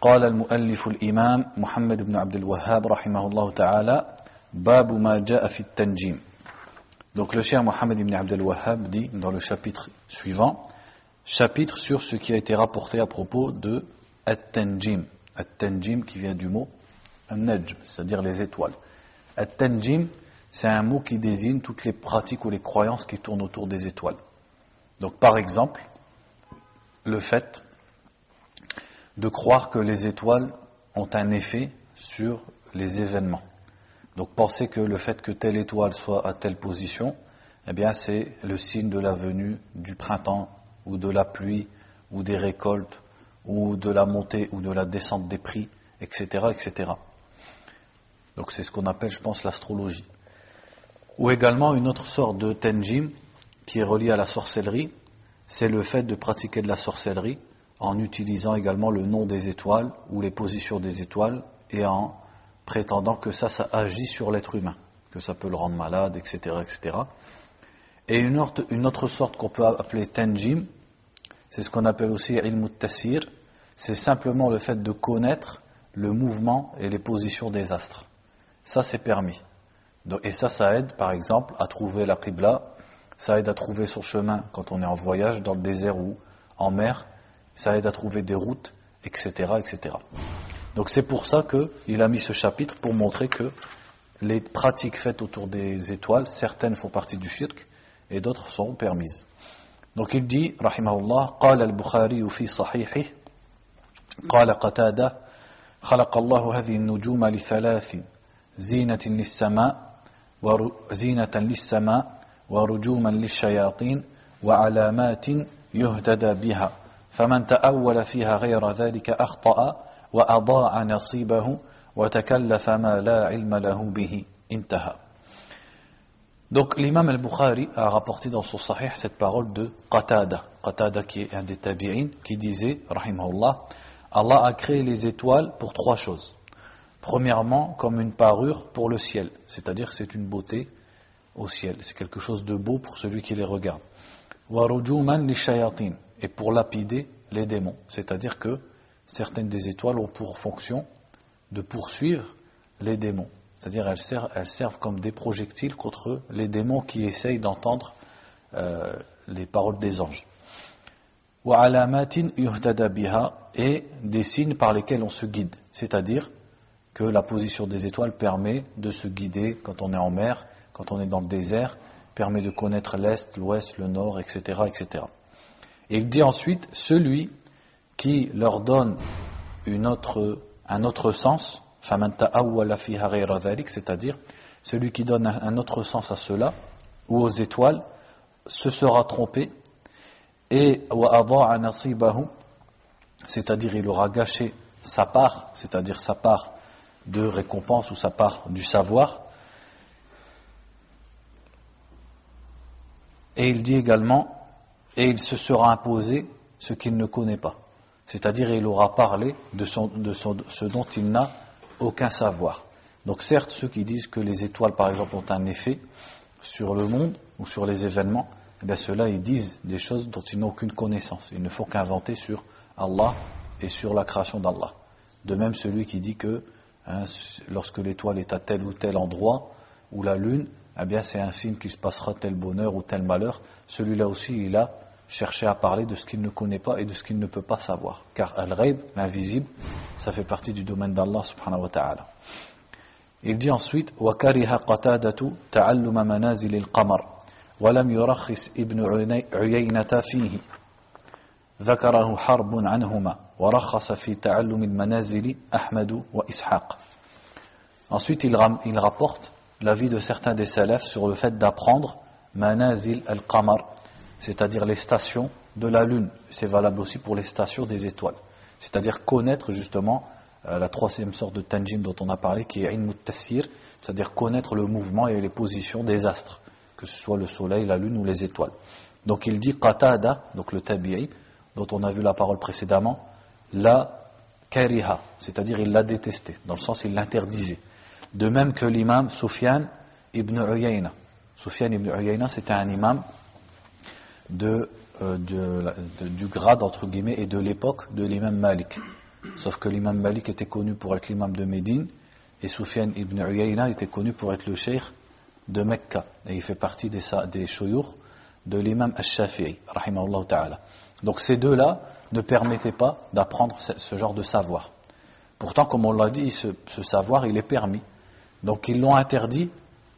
قال المؤلف الإمام محمد بن عبد الوهاب رحمه الله تعالى باب ما جاء في التنجيم Donc le cher Mohammed ibn Abdel Wahhab dit dans le chapitre suivant, chapitre sur ce qui a été rapporté à propos de At-Tanjim. At-Tanjim qui vient du mot An-Najm, c'est-à-dire les étoiles. At-Tanjim, c'est un mot qui désigne toutes les pratiques ou les croyances qui tournent autour des étoiles. Donc par exemple, le fait de croire que les étoiles ont un effet sur les événements. Donc penser que le fait que telle étoile soit à telle position, eh bien c'est le signe de la venue du printemps ou de la pluie ou des récoltes ou de la montée ou de la descente des prix, etc. etc. Donc c'est ce qu'on appelle, je pense, l'astrologie. Ou également une autre sorte de tenjim qui est reliée à la sorcellerie, c'est le fait de pratiquer de la sorcellerie en utilisant également le nom des étoiles ou les positions des étoiles et en prétendant que ça, ça agit sur l'être humain, que ça peut le rendre malade, etc. etc. Et une autre, une autre sorte qu'on peut appeler tenjim, c'est ce qu'on appelle aussi ilm tassir, c'est simplement le fait de connaître le mouvement et les positions des astres. Ça, c'est permis. Et ça, ça aide, par exemple, à trouver la qibla, ça aide à trouver son chemin quand on est en voyage, dans le désert ou en mer, ça aide à trouver des routes, etc. etc. Donc c'est pour ça qu'il a mis ce chapitre pour montrer que les pratiques faites autour des étoiles, certaines font partie du shirk et d'autres sont permises. Donc il dit, rahimahullah, قال البخاري في صحيحه قال قتادة خلق الله هذه النجوم لثلاث زينة للسماء وزينة للسماء ورجوما للشياطين وعلامات يهتدى بها فمن تأول فيها غير ذلك أخطأ وأضاع نصيبه وتكلف ما لا علم له به انتهى Donc l'imam al-Bukhari a rapporté dans son sahih cette parole de Qatada, Qatada qui est un des tabi'in, qui disait, rahimahullah, Allah a créé les étoiles pour trois choses. Premièrement, comme une parure pour le ciel, c'est-à-dire que c'est une beauté au ciel, c'est quelque chose de beau pour celui qui les regarde. Warujuman li shayatin, et pour lapider les démons, c'est-à-dire que certaines des étoiles ont pour fonction de poursuivre les démons. C'est-à-dire elles servent, comme des projectiles contre les démons qui essayent d'entendre euh, les paroles des anges. Et des signes par lesquels on se guide. C'est-à-dire que la position des étoiles permet de se guider quand on est en mer, quand on est dans le désert, permet de connaître l'est, l'ouest, le nord, etc. etc. Et il dit ensuite, celui qui leur donne une autre, un autre sens, c'est-à-dire celui qui donne un autre sens à cela, ou aux étoiles, se sera trompé, et c'est-à-dire il aura gâché sa part, c'est-à-dire sa part de récompense ou sa part du savoir. Et il dit également, et il se sera imposé ce qu'il ne connaît pas. C'est-à-dire il aura parlé de, ce dont il n'a aucun savoir. Donc certes, ceux qui disent que les étoiles, par exemple, ont un effet sur le monde ou sur les événements, eh ceux-là, ils disent des choses dont ils n'ont aucune connaissance. Il ne faut qu'inventer sur Allah et sur la création d'Allah. De même, celui qui dit que hein, lorsque l'étoile est à tel ou tel endroit, ou la lune, eh bien c'est un signe qu'il se passera tel bonheur ou tel malheur. Celui-là aussi, il a cherché à parler de ce qu'il ne connaît pas et de ce qu'il ne peut pas savoir. Car al-ghaib, l'invisible, ça fait partie du domaine d'Allah subhanahu wa ta'ala. Il dit ensuite وكره قتادة تعلم منازل القمر ولم يرخص ابن عيينة فيه ذكره حرب عنهما ورخص في تعلم المنازل أحمد وإسحاق Ensuite, il, il rapporte l'avis de certains des salafs sur le fait d'apprendre manazil al-qamar, c'est-à-dire les stations de la lune. C'est valable aussi pour les stations des étoiles. C'est-à-dire connaître justement euh, la troisième sorte de tanjim dont on a parlé, qui est ilm tassir, c'est-à-dire connaître le mouvement et les positions des astres, que ce soit le soleil, la lune ou les étoiles. Donc il dit qatada, donc le tabi'i, dont on a vu la parole précédemment, la kariha, c'est-à-dire il l'a détesté, dans le sens il l'interdisait. De même que l'imam Sufyan ibn Uyayna. Sufyan ibn Uyayna, c'était un imam euh, du grade, entre guillemets, et de l'époque de l'imam Malik. Sauf que l'imam Malik était connu pour être l'imam de Médine, et Sufyan ibn Uyayna était connu pour être le cheikh de Mecca. Et il fait partie des, des de l'imam al-Shafi'i, ta'ala. Donc ces deux-là ne permettaient pas d'apprendre ce, genre de savoir. Pourtant, comme on l'a dit, ce, savoir, il est permis. Donc ils l'ont interdit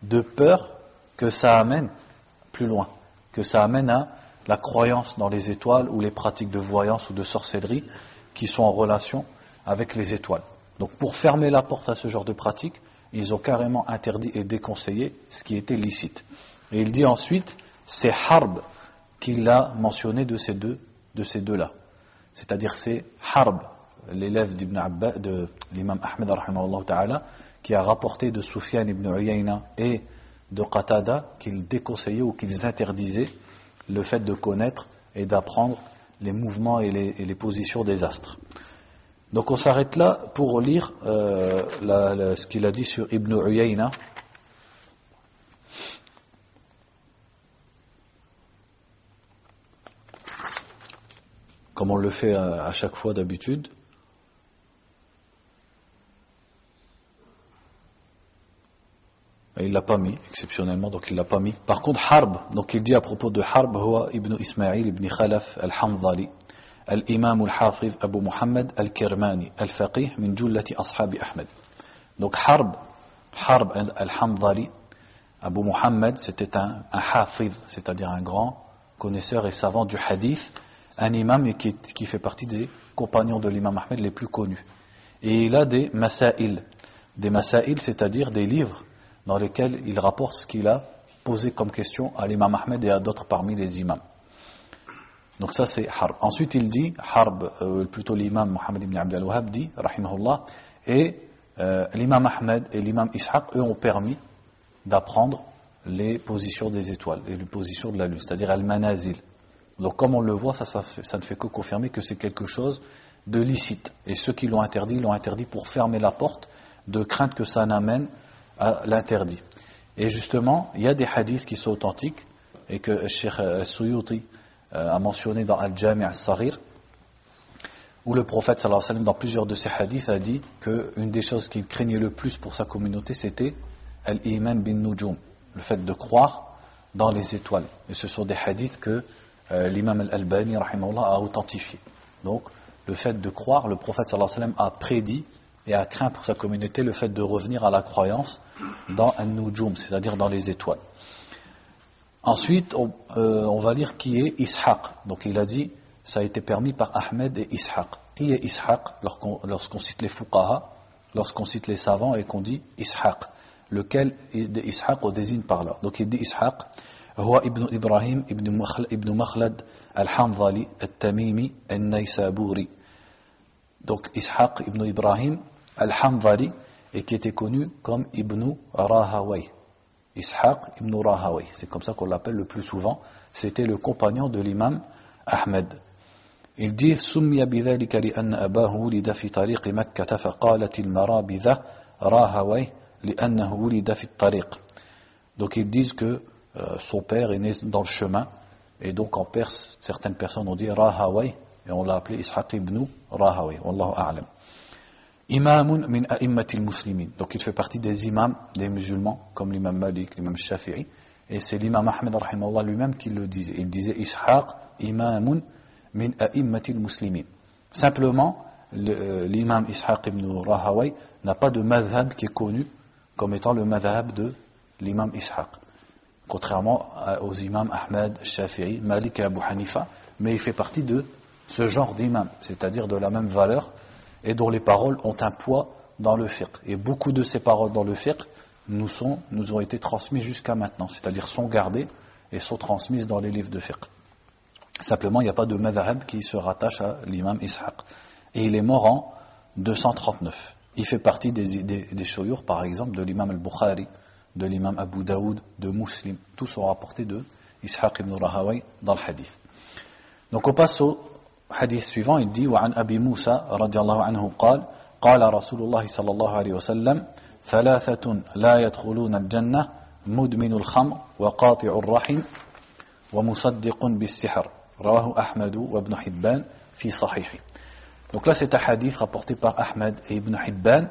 de peur que ça amène plus loin, que ça amène à la croyance dans les étoiles ou les pratiques de voyance ou de sorcellerie qui sont en relation avec les étoiles. Donc pour fermer la porte à ce genre de pratiques, ils ont carrément interdit et déconseillé ce qui était licite. Et il dit ensuite, c'est Harb qu'il a mentionné de ces deux, deux-là. C'est-à-dire c'est Harb, l'élève d'Ibn de l'imam Ahmed ta'ala, qui a rapporté de Sufyan ibn Uyayna et de Qatada qu'ils déconseillaient ou qu'ils interdisaient le fait de connaître et d'apprendre les mouvements et les, positions des astres. Donc on s'arrête là pour lire euh, ce qu'il a dit sur Ibn Uyayna. Comme on le fait à chaque fois d'habitude. Il l'a pas mis, exceptionnellement, donc il l'a pas mis. Par contre, Harb, donc il dit à propos de Harb, هو ibn Ismaïl ibn Khalaf al-Hamdali, al-Imam al-Hafiz Abu Muhammad al-Kirmani, al-Faqih min jullati ashabi Ahmed. Donc Harb, Harb al-Hamdali, Abu Muhammad, c'était un, un Hafiz, c'est-à-dire un grand connaisseur et savant du hadith, un imam qui, qui fait partie des compagnons de l'imam Ahmed les plus connus. Et il a des masail, des masail, c'est-à-dire des livres dans lesquels il rapporte ce qu'il a posé comme question à l'imam Ahmed et à d'autres parmi les imams. Donc ça c'est Harb. Ensuite il dit, Harb, euh, plutôt l'imam Mohammed ibn Abdel Wahab dit, rahimahullah, et euh, l'imam Ahmed et l'imam Ishaq, eux ont permis d'apprendre les positions des étoiles et les positions de la lune, c'est-à-dire al-manazil. Donc comme on le voit, ça, ça, ne fait que confirmer que c'est quelque chose de licite. Et ceux qui l'ont interdit, l'ont interdit pour fermer la porte, de crainte que ça n'amène l'interdit. Et justement, il y a des hadiths qui sont authentiques et que le Cheikh Suyuti euh, a mentionné dans Al-Jami' al-Saghir, où le prophète sallallahu alayhi wa sallam, dans plusieurs de ses hadiths, a dit qu'une des choses qu'il craignait le plus pour sa communauté, c'était Al-Iman bin Nujum, le fait de croire dans les étoiles. Et ce sont des hadiths que euh, l'imam Al-Albani a authentifiés. Donc, le fait de croire, le prophète sallallahu alayhi wa sallam a prédit et a craint pour sa communauté le fait de revenir à la croyance dans un nujum, c'est-à-dire dans les étoiles. Ensuite, euh, on, va lire qui est Ishaq. Donc il a dit, ça a été permis par Ahmed et Ishaq. Qui est Ishaq lorsqu'on cite les fuqaha, lorsqu'on cite les savants et qu'on dit Ishaq? Lequel de Ishaq on désigne par là? Donc il dit Ishaq, هو ibn Ibrahim ibn Makhlad al-Hanzali al-Tamimi al-Naysaburi. Donc Ishaq ibn Ibrahim al-Hamdali et qui était connu comme Ibn Rahaway. Ishaq ibn Rahaway, c'est comme ça qu'on l'appelle le plus souvent. C'était le compagnon de l'imam Ahmed. Il dit سمي بذلك لأن أباه ولد في طريق مكة فقالت المرابذة راهوي لأنه ولد في الطريق. Donc ils disent que euh, son père est né dans le chemin et donc en Perse certaines personnes ont dit Rahaway et on l'a appelé Ishaq ibn Rahaway. Wallahu a'lam. Imamun min a'immatil muslimin. Donc il fait partie des imams des musulmans, comme l'imam Malik, l'imam Shafi'i. Et c'est l'imam Ahmed lui-même qui le disait. Il disait Ishaq imamun min a'immatil muslimin. Simplement, euh, l'imam Ishaq ibn Rahaway n'a pas de madhab qui est connu comme étant le madhab de l'imam Ishaq. Contrairement aux imams Ahmed, Shafi'i, Malik et Abu Hanifa. Mais il fait partie de ce genre d'imam, c'est-à-dire de la même valeur et dont les paroles ont un poids dans le fiqh. Et beaucoup de ces paroles dans le fiqh nous, ont été transmises jusqu'à maintenant, c'est-à-dire sont gardées et sont transmises dans les livres de fiqh. Simplement, il n'y a pas de madhab qui se rattache à l'imam Ishaq. Et il est mort en 239. Il fait partie des, des, par exemple, de l'imam al-Bukhari, de l'imam Abu Daoud, de Muslim. Tous sont rapportés de Ishaq ibn Rahaway dans le hadith. Donc on passe au hadith suivant. Il dit وعن أبي موسى رضي الله عنه قال قال رسول الله صلى الله عليه وسلم ثلاثة لا يدخلون الجنة مدمن الخمر وقاطع الرحم ومصدق بالسحر رواه أحمد وابن حبان في صحيحه Donc là, c'est un hadith rapporté par Ahmed et Ibn Hibban,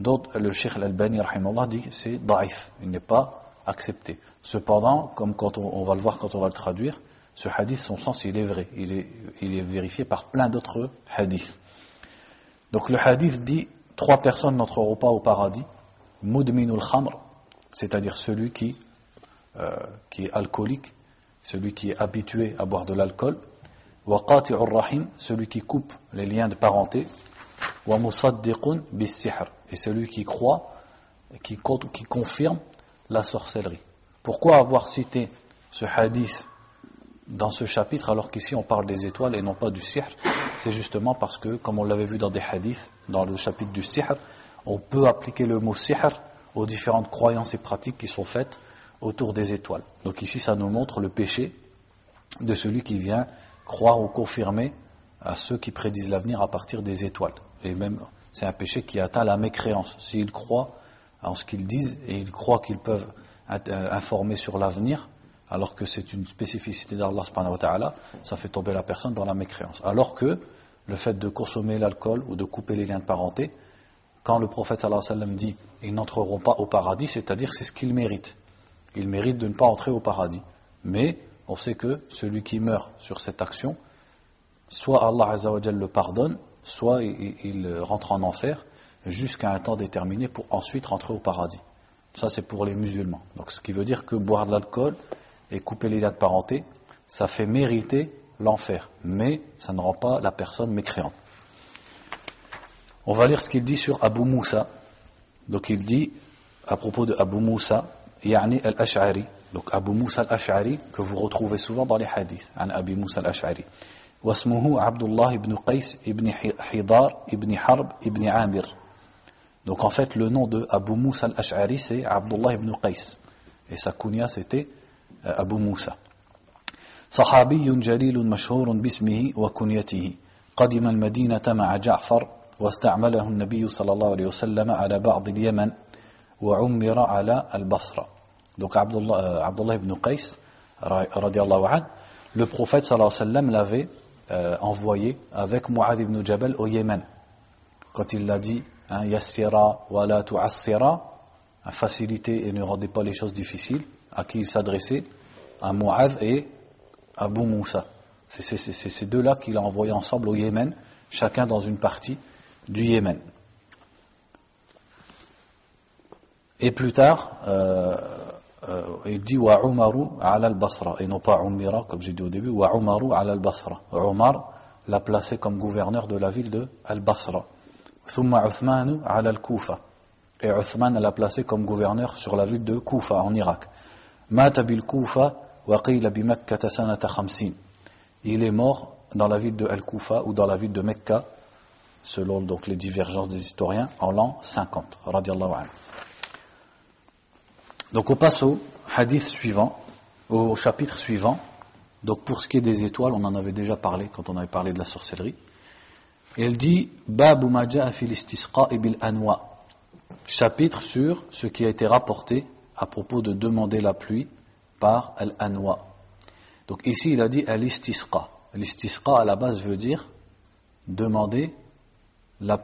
dont le Sheikh Al-Albani dit c'est daif, il n'est pas accepté. Cependant, comme quand on, on, va le voir quand on va le traduire, ce hadith, son sens, il est vrai. Il est, vérifié par plein d'autres hadiths. Donc le hadith dit trois personnes n'entreront pas au paradis. Mudminul khamr, c'est-à-dire celui qui, euh, qui est alcoolique, celui qui est habitué à boire de l'alcool. Waqati'ur rahim, celui qui coupe les liens de parenté. Wa musaddiqun bis et celui qui croit, qui, qui confirme la sorcellerie. Pourquoi avoir cité ce hadith dans ce chapitre alors qu'ici on parle des étoiles et non pas du sihr C'est justement parce que, comme on l'avait vu dans des hadiths, dans le chapitre du sihr, on peut appliquer le mot sihr aux différentes croyances et pratiques qui sont faites autour des étoiles. Donc ici ça nous montre le péché de celui qui vient croire ou confirmer à ceux qui prédisent l'avenir à partir des étoiles. Et même, c'est un péché qui atteint la mécréance. S'ils croient en ce qu'ils disent et ils croient qu'ils peuvent informer sur l'avenir, alors que c'est une spécificité d'Allah ça fait tomber la personne dans la mécréance. Alors que le fait de consommer l'alcool ou de couper les liens de parenté, quand le prophète dit ils n'entreront pas au paradis, c'est-à-dire c'est ce qu'ils méritent. Ils méritent de ne pas entrer au paradis. Mais on sait que celui qui meurt sur cette action, soit Allah le pardonne, soit il rentre en enfer jusqu'à un temps déterminé pour ensuite rentrer au paradis. Ça, c'est pour les musulmans. Donc, ce qui veut dire que boire de l'alcool et couper les liens de parenté, ça fait mériter l'enfer, mais ça ne rend pas la personne mécréante. On va lire ce qu'il dit sur Abu Moussa. Donc, il dit à propos de Abu Moussa, Yani al-Ash'ari. Donc, Abu Moussa al-Ash'ari, que vous retrouvez souvent dans les hadiths, an Abu Moussa al-Ash'ari. واسمه عبد الله بن قيس بن حضار بن حرب بن عامر donc en fait, le nom de Abu Moussa al-Ash'ari, c'est Abdullah ibn Qais. Et sa kunya, c'était أبو موسى. صحابي جليل مشهور باسمه وكنيته. قدم المدينة مع جعفر واستعمله النبي صلى الله عليه وسلم على بعض اليمن وعمر على البصرة. دوك عبد الله عبد الله بن قيس رضي الله عنه le prophète صلى الله عليه وسلم l'avait euh, envoyé avec Muad ibn Jabal au Yémen. Quand il l'a dit hein, yassira wa la tu'assira faciliter et ne rendez pas les choses difficiles. à qui il s'adressait, à Mu'adh et à Abu C'est ces deux-là qu'il a envoyés ensemble au Yémen, chacun dans une partie du Yémen. Et plus tard, euh, euh, il dit Wa Umaru ala al-Basra, et non pas Umira, comme j'ai dit au début, Wa Umaru ala al-Basra. Omar l'a placé comme gouverneur de la ville de Al-Basra. Thumma Uthmanu al-Kufa. Et Uthman l'a placé comme gouverneur sur la ville de Kufa, en Irak. مات بالكوفة وقيل بمكة سنة خمسين il est mort dans la ville de Al-Koufa ou dans la ville de Mecca selon donc les divergences des historiens en l'an 50 radiallahu anhu donc on passe au hadith suivant au chapitre suivant donc pour ce qui est des étoiles on en avait déjà parlé quand on avait parlé de la sorcellerie elle dit Babu bil anwa. Chapitre sur ce qui a été rapporté à propos de demander la pluie par al-anwa. Donc ici il a dit al-istisqa. L'istisqa à la base veut dire demander la,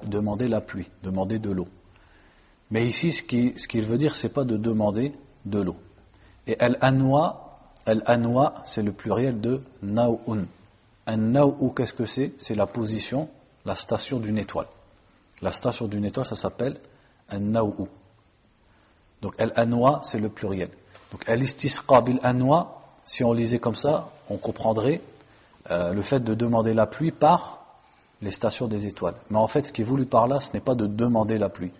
pluie, demander de l'eau. Mais ici ce qu'il veut dire c'est pas de demander de l'eau. Et al-anwa, al-anwa c'est le pluriel de naoun. Un naou qu'est-ce que c'est? C'est la position la station d'une étoile. La station d'une étoile, ça s'appelle un naou. Donc al-anwa, c'est le pluriel. Donc al-istisqa bil-anwa, si on lisait comme ça, on comprendrait euh, le fait de demander la pluie par les stations des étoiles. Mais en fait, ce qui est voulu par là, ce n'est pas de demander la pluie,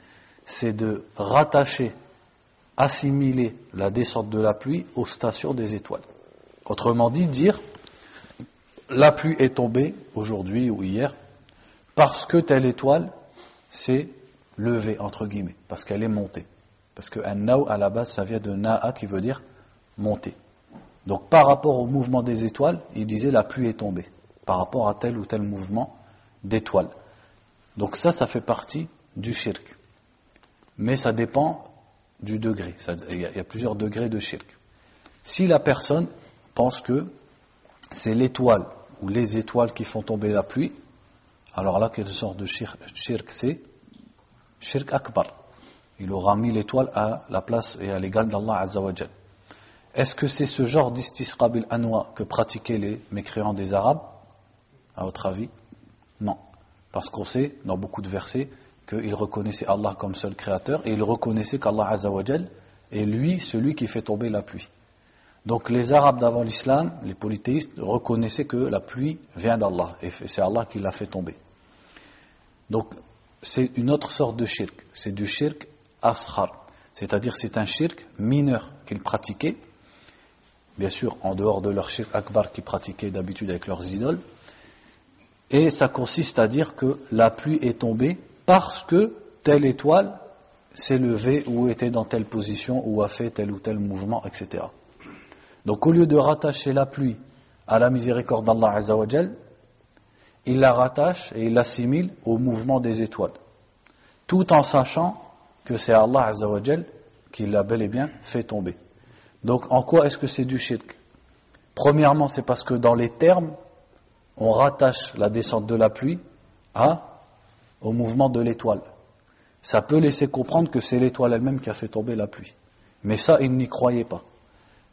c'est de rattacher, assimiler la descente de la pluie aux stations des étoiles. Autrement dit, dire la pluie est tombée aujourd'hui ou hier parce que telle étoile c'est levé, entre guillemets, parce qu'elle est montée. Parce que naw, à la base, ça vient de na'a qui veut dire monter. Donc par rapport au mouvement des étoiles, il disait la pluie est tombée, par rapport à tel ou tel mouvement d'étoiles. Donc ça, ça fait partie du shirk. Mais ça dépend du degré. Il y, a plusieurs degrés de shirk. Si la personne pense que c'est l'étoile ou les étoiles qui font tomber la pluie, alors là, quelle sorte de shirk c'est? Shirk akbar. Il aura mis l'étoile à la place et à l'égal d'Allah Azzawajal. Est-ce que c'est ce genre d'istisqabil anwa que pratiquaient les mécréants des Arabes? À votre avis Non. Parce qu'on sait, dans beaucoup de versets, qu'ils reconnaissaient Allah comme seul créateur et ils reconnaissaient qu'Allah Azzawajal est lui celui qui fait tomber la pluie. Donc les Arabes d'avant l'islam, les polythéistes, reconnaissaient que la pluie vient d'Allah et c'est Allah qui l'a fait tomber. Donc c'est une autre sorte de shirk, c'est du shirk ashar, c'est-à-dire c'est un shirk mineur qu'ils pratiquaient, bien sûr en dehors de leur shirk akbar qu'ils pratiquaient d'habitude avec leurs idoles, et ça consiste à dire que la pluie est tombée parce que telle étoile s'est levée ou était dans telle position ou a fait tel ou tel mouvement, etc. Donc au lieu de rattacher la pluie à la miséricorde d'Allah Azzawajal, il la rattache et il l'assimile au mouvement des étoiles, tout en sachant que c'est Allah Azzawajal qui l'a bel et bien fait tomber. Donc en quoi est-ce que c'est du shirk? Premièrement, c'est parce que dans les termes, on rattache la descente de la pluie à, au mouvement de l'étoile. Ça peut laisser comprendre que c'est l'étoile elle-même qui a fait tomber la pluie. Mais ça, il n'y croyait pas.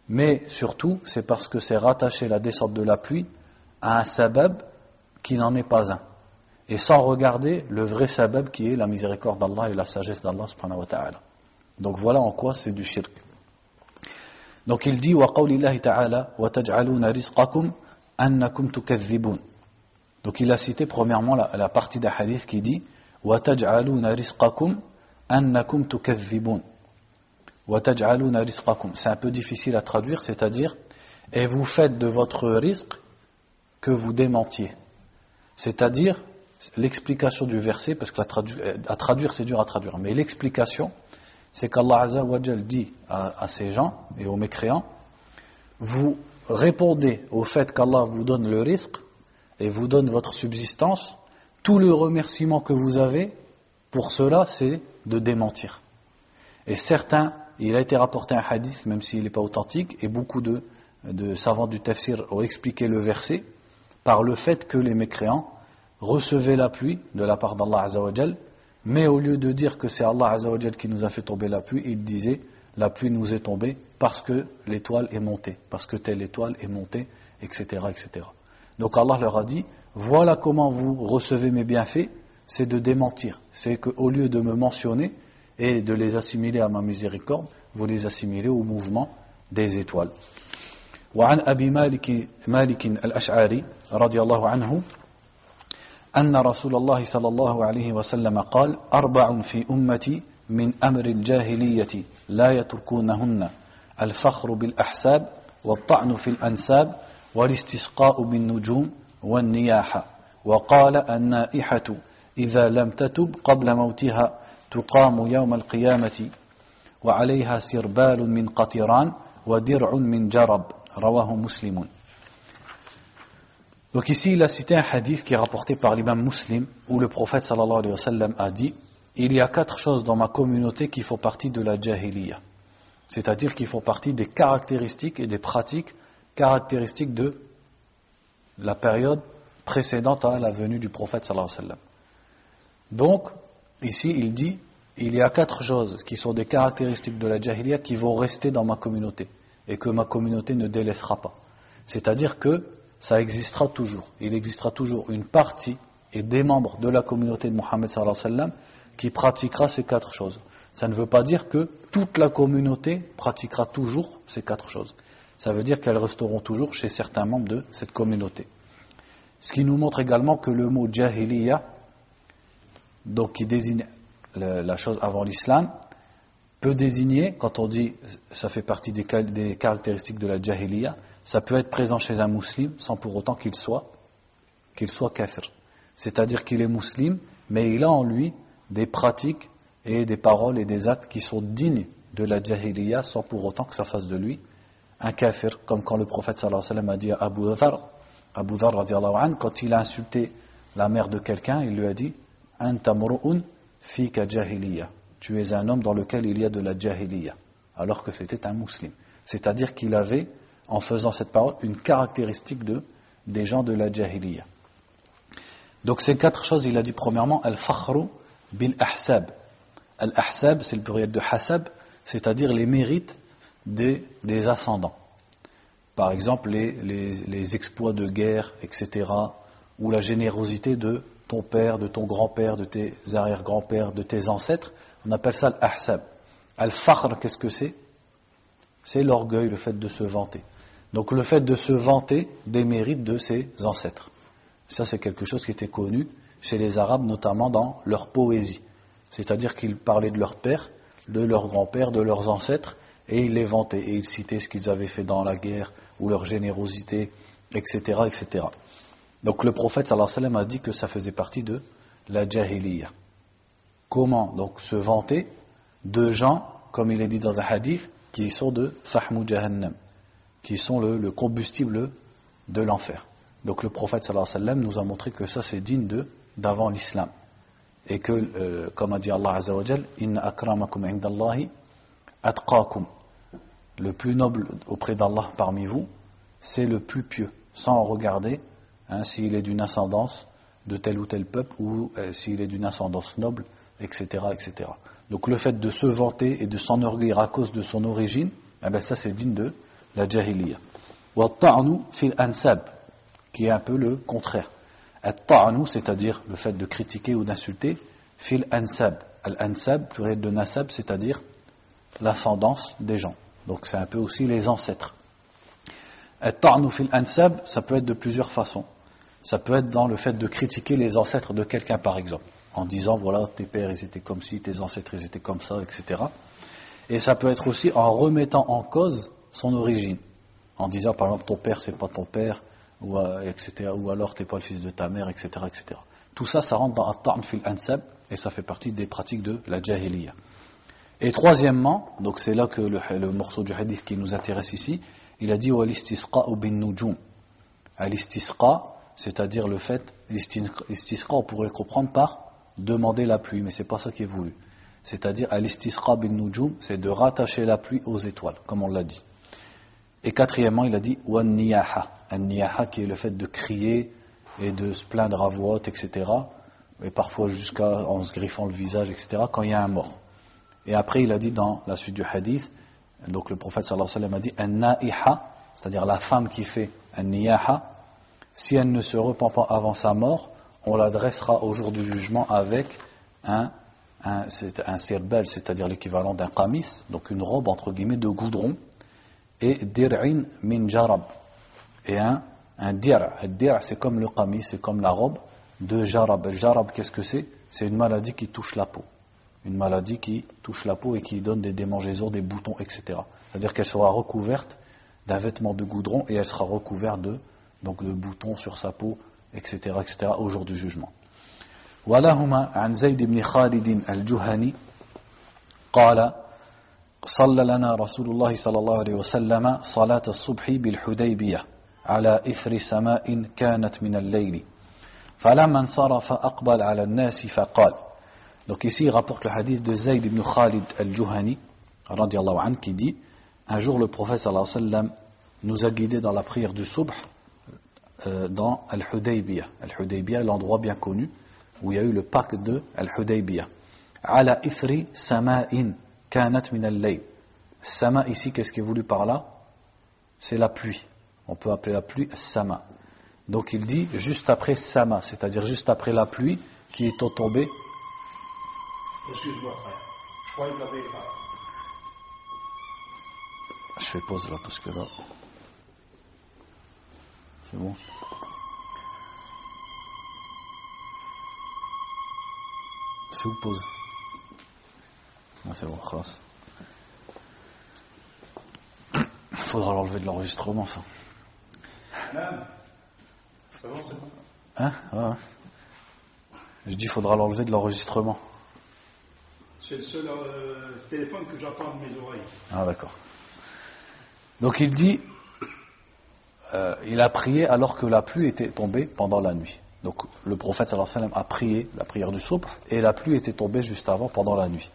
Mais surtout, c'est parce que c'est rattacher la descente de la pluie à un sabab qui n'en est pas un. Et sans regarder le vrai sabab qui est la miséricorde d'Allah et la sagesse d'Allah. Donc voilà en quoi c'est du shirk. Donc il dit wa ta'ala wa taj'aluna rizqakum annakum tukadhibun. Donc il a cité premièrement la, la partie d'un hadith qui dit wa taj'aluna rizqakum annakum tukadhibun. Wa taj'aluna rizqakum. C'est un peu difficile à traduire, c'est-à-dire et vous faites de votre risque que vous démentiez. C'est-à-dire, l'explication du verset, parce que euh, à traduire, c'est dur à traduire, mais l'explication, c'est qu'Allah Azzawajal dit à, ces gens et aux mécréants, vous répondez au fait qu'Allah vous donne le risque et vous donne votre subsistance, tout le remerciement que vous avez pour cela, c'est de démentir. Et certains, il a été rapporté un hadith, même s'il n'est pas authentique, et beaucoup de, de savants du tafsir ont expliqué le verset, par le fait que les mécréants recevaient la pluie de la part d'Allah Azzawajal, mais au lieu de dire que c'est Allah Azzawajal qui nous a fait tomber la pluie, ils disaient la pluie nous est tombée parce que l'étoile est montée, parce que telle étoile est montée, etc., etc. Donc Allah leur a dit, voilà comment vous recevez mes bienfaits, c'est de démentir. C'est qu'au lieu de me mentionner et de les assimiler à ma miséricorde, vous les assimilez au mouvement des étoiles. وعن أبي مالك, مالك الأشعاري رضي الله عنه أن رسول الله صلى الله عليه وسلم قال أربع في أمتي من أمر الجاهلية لا يتركونهن. الفخر بالأحساب والطعن في الأنساب والاستسقاء بالنجوم والنياحة وقال النائحة إذا لم تتب قبل موتها تقام يوم القيامة وعليها سربال من قطران ودرع من جرب. Donc ici, il a cité un hadith qui est rapporté par l'imam muslim, où le prophète sallallahu alayhi wa a dit Il y a quatre choses dans ma communauté qui font partie de la jahiliya. C'est-à-dire qui font partie des caractéristiques et des pratiques caractéristiques de la période précédente à la venue du prophète sallallahu alayhi wa. Donc, ici, il dit Il y a quatre choses qui sont des caractéristiques de la jahiliya qui vont rester dans ma communauté et que ma communauté ne délaissera pas. C'est-à-dire que ça existera toujours. Il existera toujours une partie et des membres de la communauté de Mohammed qui pratiquera ces quatre choses. Ça ne veut pas dire que toute la communauté pratiquera toujours ces quatre choses. Ça veut dire qu'elles resteront toujours chez certains membres de cette communauté. Ce qui nous montre également que le mot jahiliya, donc qui désigne la chose avant l'islam, peut désigner, quand on dit ça fait partie des, caractéristiques de la jahiliya, ça peut être présent chez un musulman sans pour autant qu'il soit qu'il soit kafir. C'est-à-dire qu'il est musulman, mais il a en lui des pratiques et des paroles et des actes qui sont dignes de la jahiliya sans pour autant que ça fasse de lui un kafir, comme quand le prophète alayhi wa sallam a dit à Abu Dhar, Abu Dhar quand il a insulté la mère de quelqu'un, il lui a dit Antamru'un fika jahiliya. Tu es un homme dans lequel il y a de la jahiliya, alors que c'était un musulman. C'est-à-dire qu'il avait, en faisant cette parole, une caractéristique de, des gens de la jahiliya. Donc ces quatre choses, il a dit premièrement, al-fakhru bil-ahsab. Al-ahsab, c'est le pluriel de hasab, c'est-à-dire les mérites des, ascendants. Par exemple, les, exploits de guerre, etc., ou la générosité de ton père, de ton grand-père, de tes arrière-grands-pères, de tes ancêtres, on appelle ça l'ahsab. Al-fakhr, qu'est-ce que c'est? C'est l'orgueil, le fait de se vanter. Donc le fait de se vanter des mérites de ses ancêtres. Ça, c'est quelque chose qui était connu chez les Arabes, notamment dans leur poésie. C'est-à-dire qu'ils parlaient de leur père, de leur grand-père, de leurs ancêtres, et ils les vantaient, et ils citaient ce qu'ils avaient fait dans la guerre, ou leur générosité, etc. etc. Donc le prophète sallallahu alayhi wa sallam a dit que ça faisait partie de la jahiliya. Comment donc se vanter de gens, comme il est dit dans un hadith, qui sont de fahmu jahannam, qui sont le, combustible de l'enfer. Donc le prophète alayhi wa nous a montré que ça c'est digne de d'avant l'islam. Et que, euh, comme a dit Allah azza wa inna akramakum indallahi atqakum. Le plus noble auprès d'Allah parmi vous, c'est le plus pieux, sans regarder hein, s'il est d'une ascendance de tel ou tel peuple ou euh, s'il est d'une ascendance noble, etc., etc. Donc le fait de se vanter et de s'enorgueillir à cause de son origine, eh ben, ça c'est digne de la jahiliya. fil ansab, qui est un peu le contraire. ta'nu, c'est-à-dire le fait de critiquer ou d'insulter, fil ansab. Al-ansab, pluriel de nasab, c'est-à-dire l'ascendance des gens. Donc c'est un peu aussi les ancêtres. Ta'nu fil ansab, ça peut être de plusieurs façons. Ça peut être dans le fait de critiquer les ancêtres de quelqu'un, par exemple, en disant voilà, tes pères ils étaient comme ci, tes ancêtres ils étaient comme ça, etc. Et ça peut être aussi en remettant en cause son origine, en disant par exemple ton père c'est pas ton père, ou, euh, etc. Ou alors t'es pas le fils de ta mère, etc., etc. Tout ça, ça rentre dans at fil ansab et ça fait partie des pratiques de la jahiliya. Et troisièmement, donc c'est là que le, morceau du hadith qui nous intéresse ici, il a dit al-istisqa bin nujum. Al-istisqa, c'est-à-dire le fait, l'istisqa on pourrait comprendre par demander la pluie, mais c'est pas ça qui est voulu. C'est-à-dire al-istisqa bin c'est de rattacher la pluie aux étoiles, comme on l'a dit. Et quatrièmement, il a dit wan niyaha. An-niyaha qui est le fait de crier et de se plaindre à voix haute, etc. Et parfois jusqu'à en se griffant le visage, etc. quand il y a un mort. Et après, il a dit dans la suite du hadith, donc le prophète sallallahu alayhi wa sallam a dit an c'est-à-dire la femme qui fait un niyaha, si elle ne se repent pas avant sa mort, on l'adressera au jour du jugement avec un, un, un c'est-à-dire l'équivalent d'un qamis, donc une robe entre guillemets de goudron, et dir'in min jarab, et un, un dir'. c'est comme le qamis, c'est comme la robe de jarab. Jarab, qu'est-ce que c'est? C'est une maladie qui touche la peau une maladie qui touche la peau et qui donne des démangeaisons, des boutons, etc. C'est-à-dire qu'elle sera recouverte d'un vêtement de goudron et elle sera recouverte donc de boutons sur sa peau, etc., etc., au jour du jugement. ولهما عن زيد بن خالد الجهني قال صلى لنا رسول الله صلى الله عليه وسلم صلاة الصبح بالحديبية على إثر سماء كانت من الليل فلما انصرف أقبل على الناس فقال Donc ici, il rapporte le hadith de Zayd ibn Khalid al-Juhani, qui dit Un jour, le prophète sallallahu alayhi wa sallam nous a guidés dans la prière du subh euh, dans Al-Hudaybiyah. Al-Hudaybiyah l'endroit bien connu où il y a eu le parc de Al-Hudaybiyah. Ala ithri sama'in kanat min al-layl. Sama ici, qu'est-ce qui est voulu par là? C'est la pluie. On peut appeler la pluie sama. Donc il dit juste après sama, c'est-à-dire juste après la pluie qui est tombée Excuse-moi, frère. Je croyais que. Je fais pause là parce que là. C'est bon C'est où pause Ah, c'est bon. Il faudra l'enlever de l'enregistrement, ça. C'est bon, c'est bon. Hein Ouais. Je dis, faudra l'enlever de l'enregistrement. C'est le seul euh, téléphone que j'entends de mes oreilles. Ah d'accord. Donc il dit, euh, il a prié alors que la pluie était tombée pendant la nuit. Donc le prophète sallallahu a prié la prière du soupre et la pluie était tombée juste avant pendant la nuit.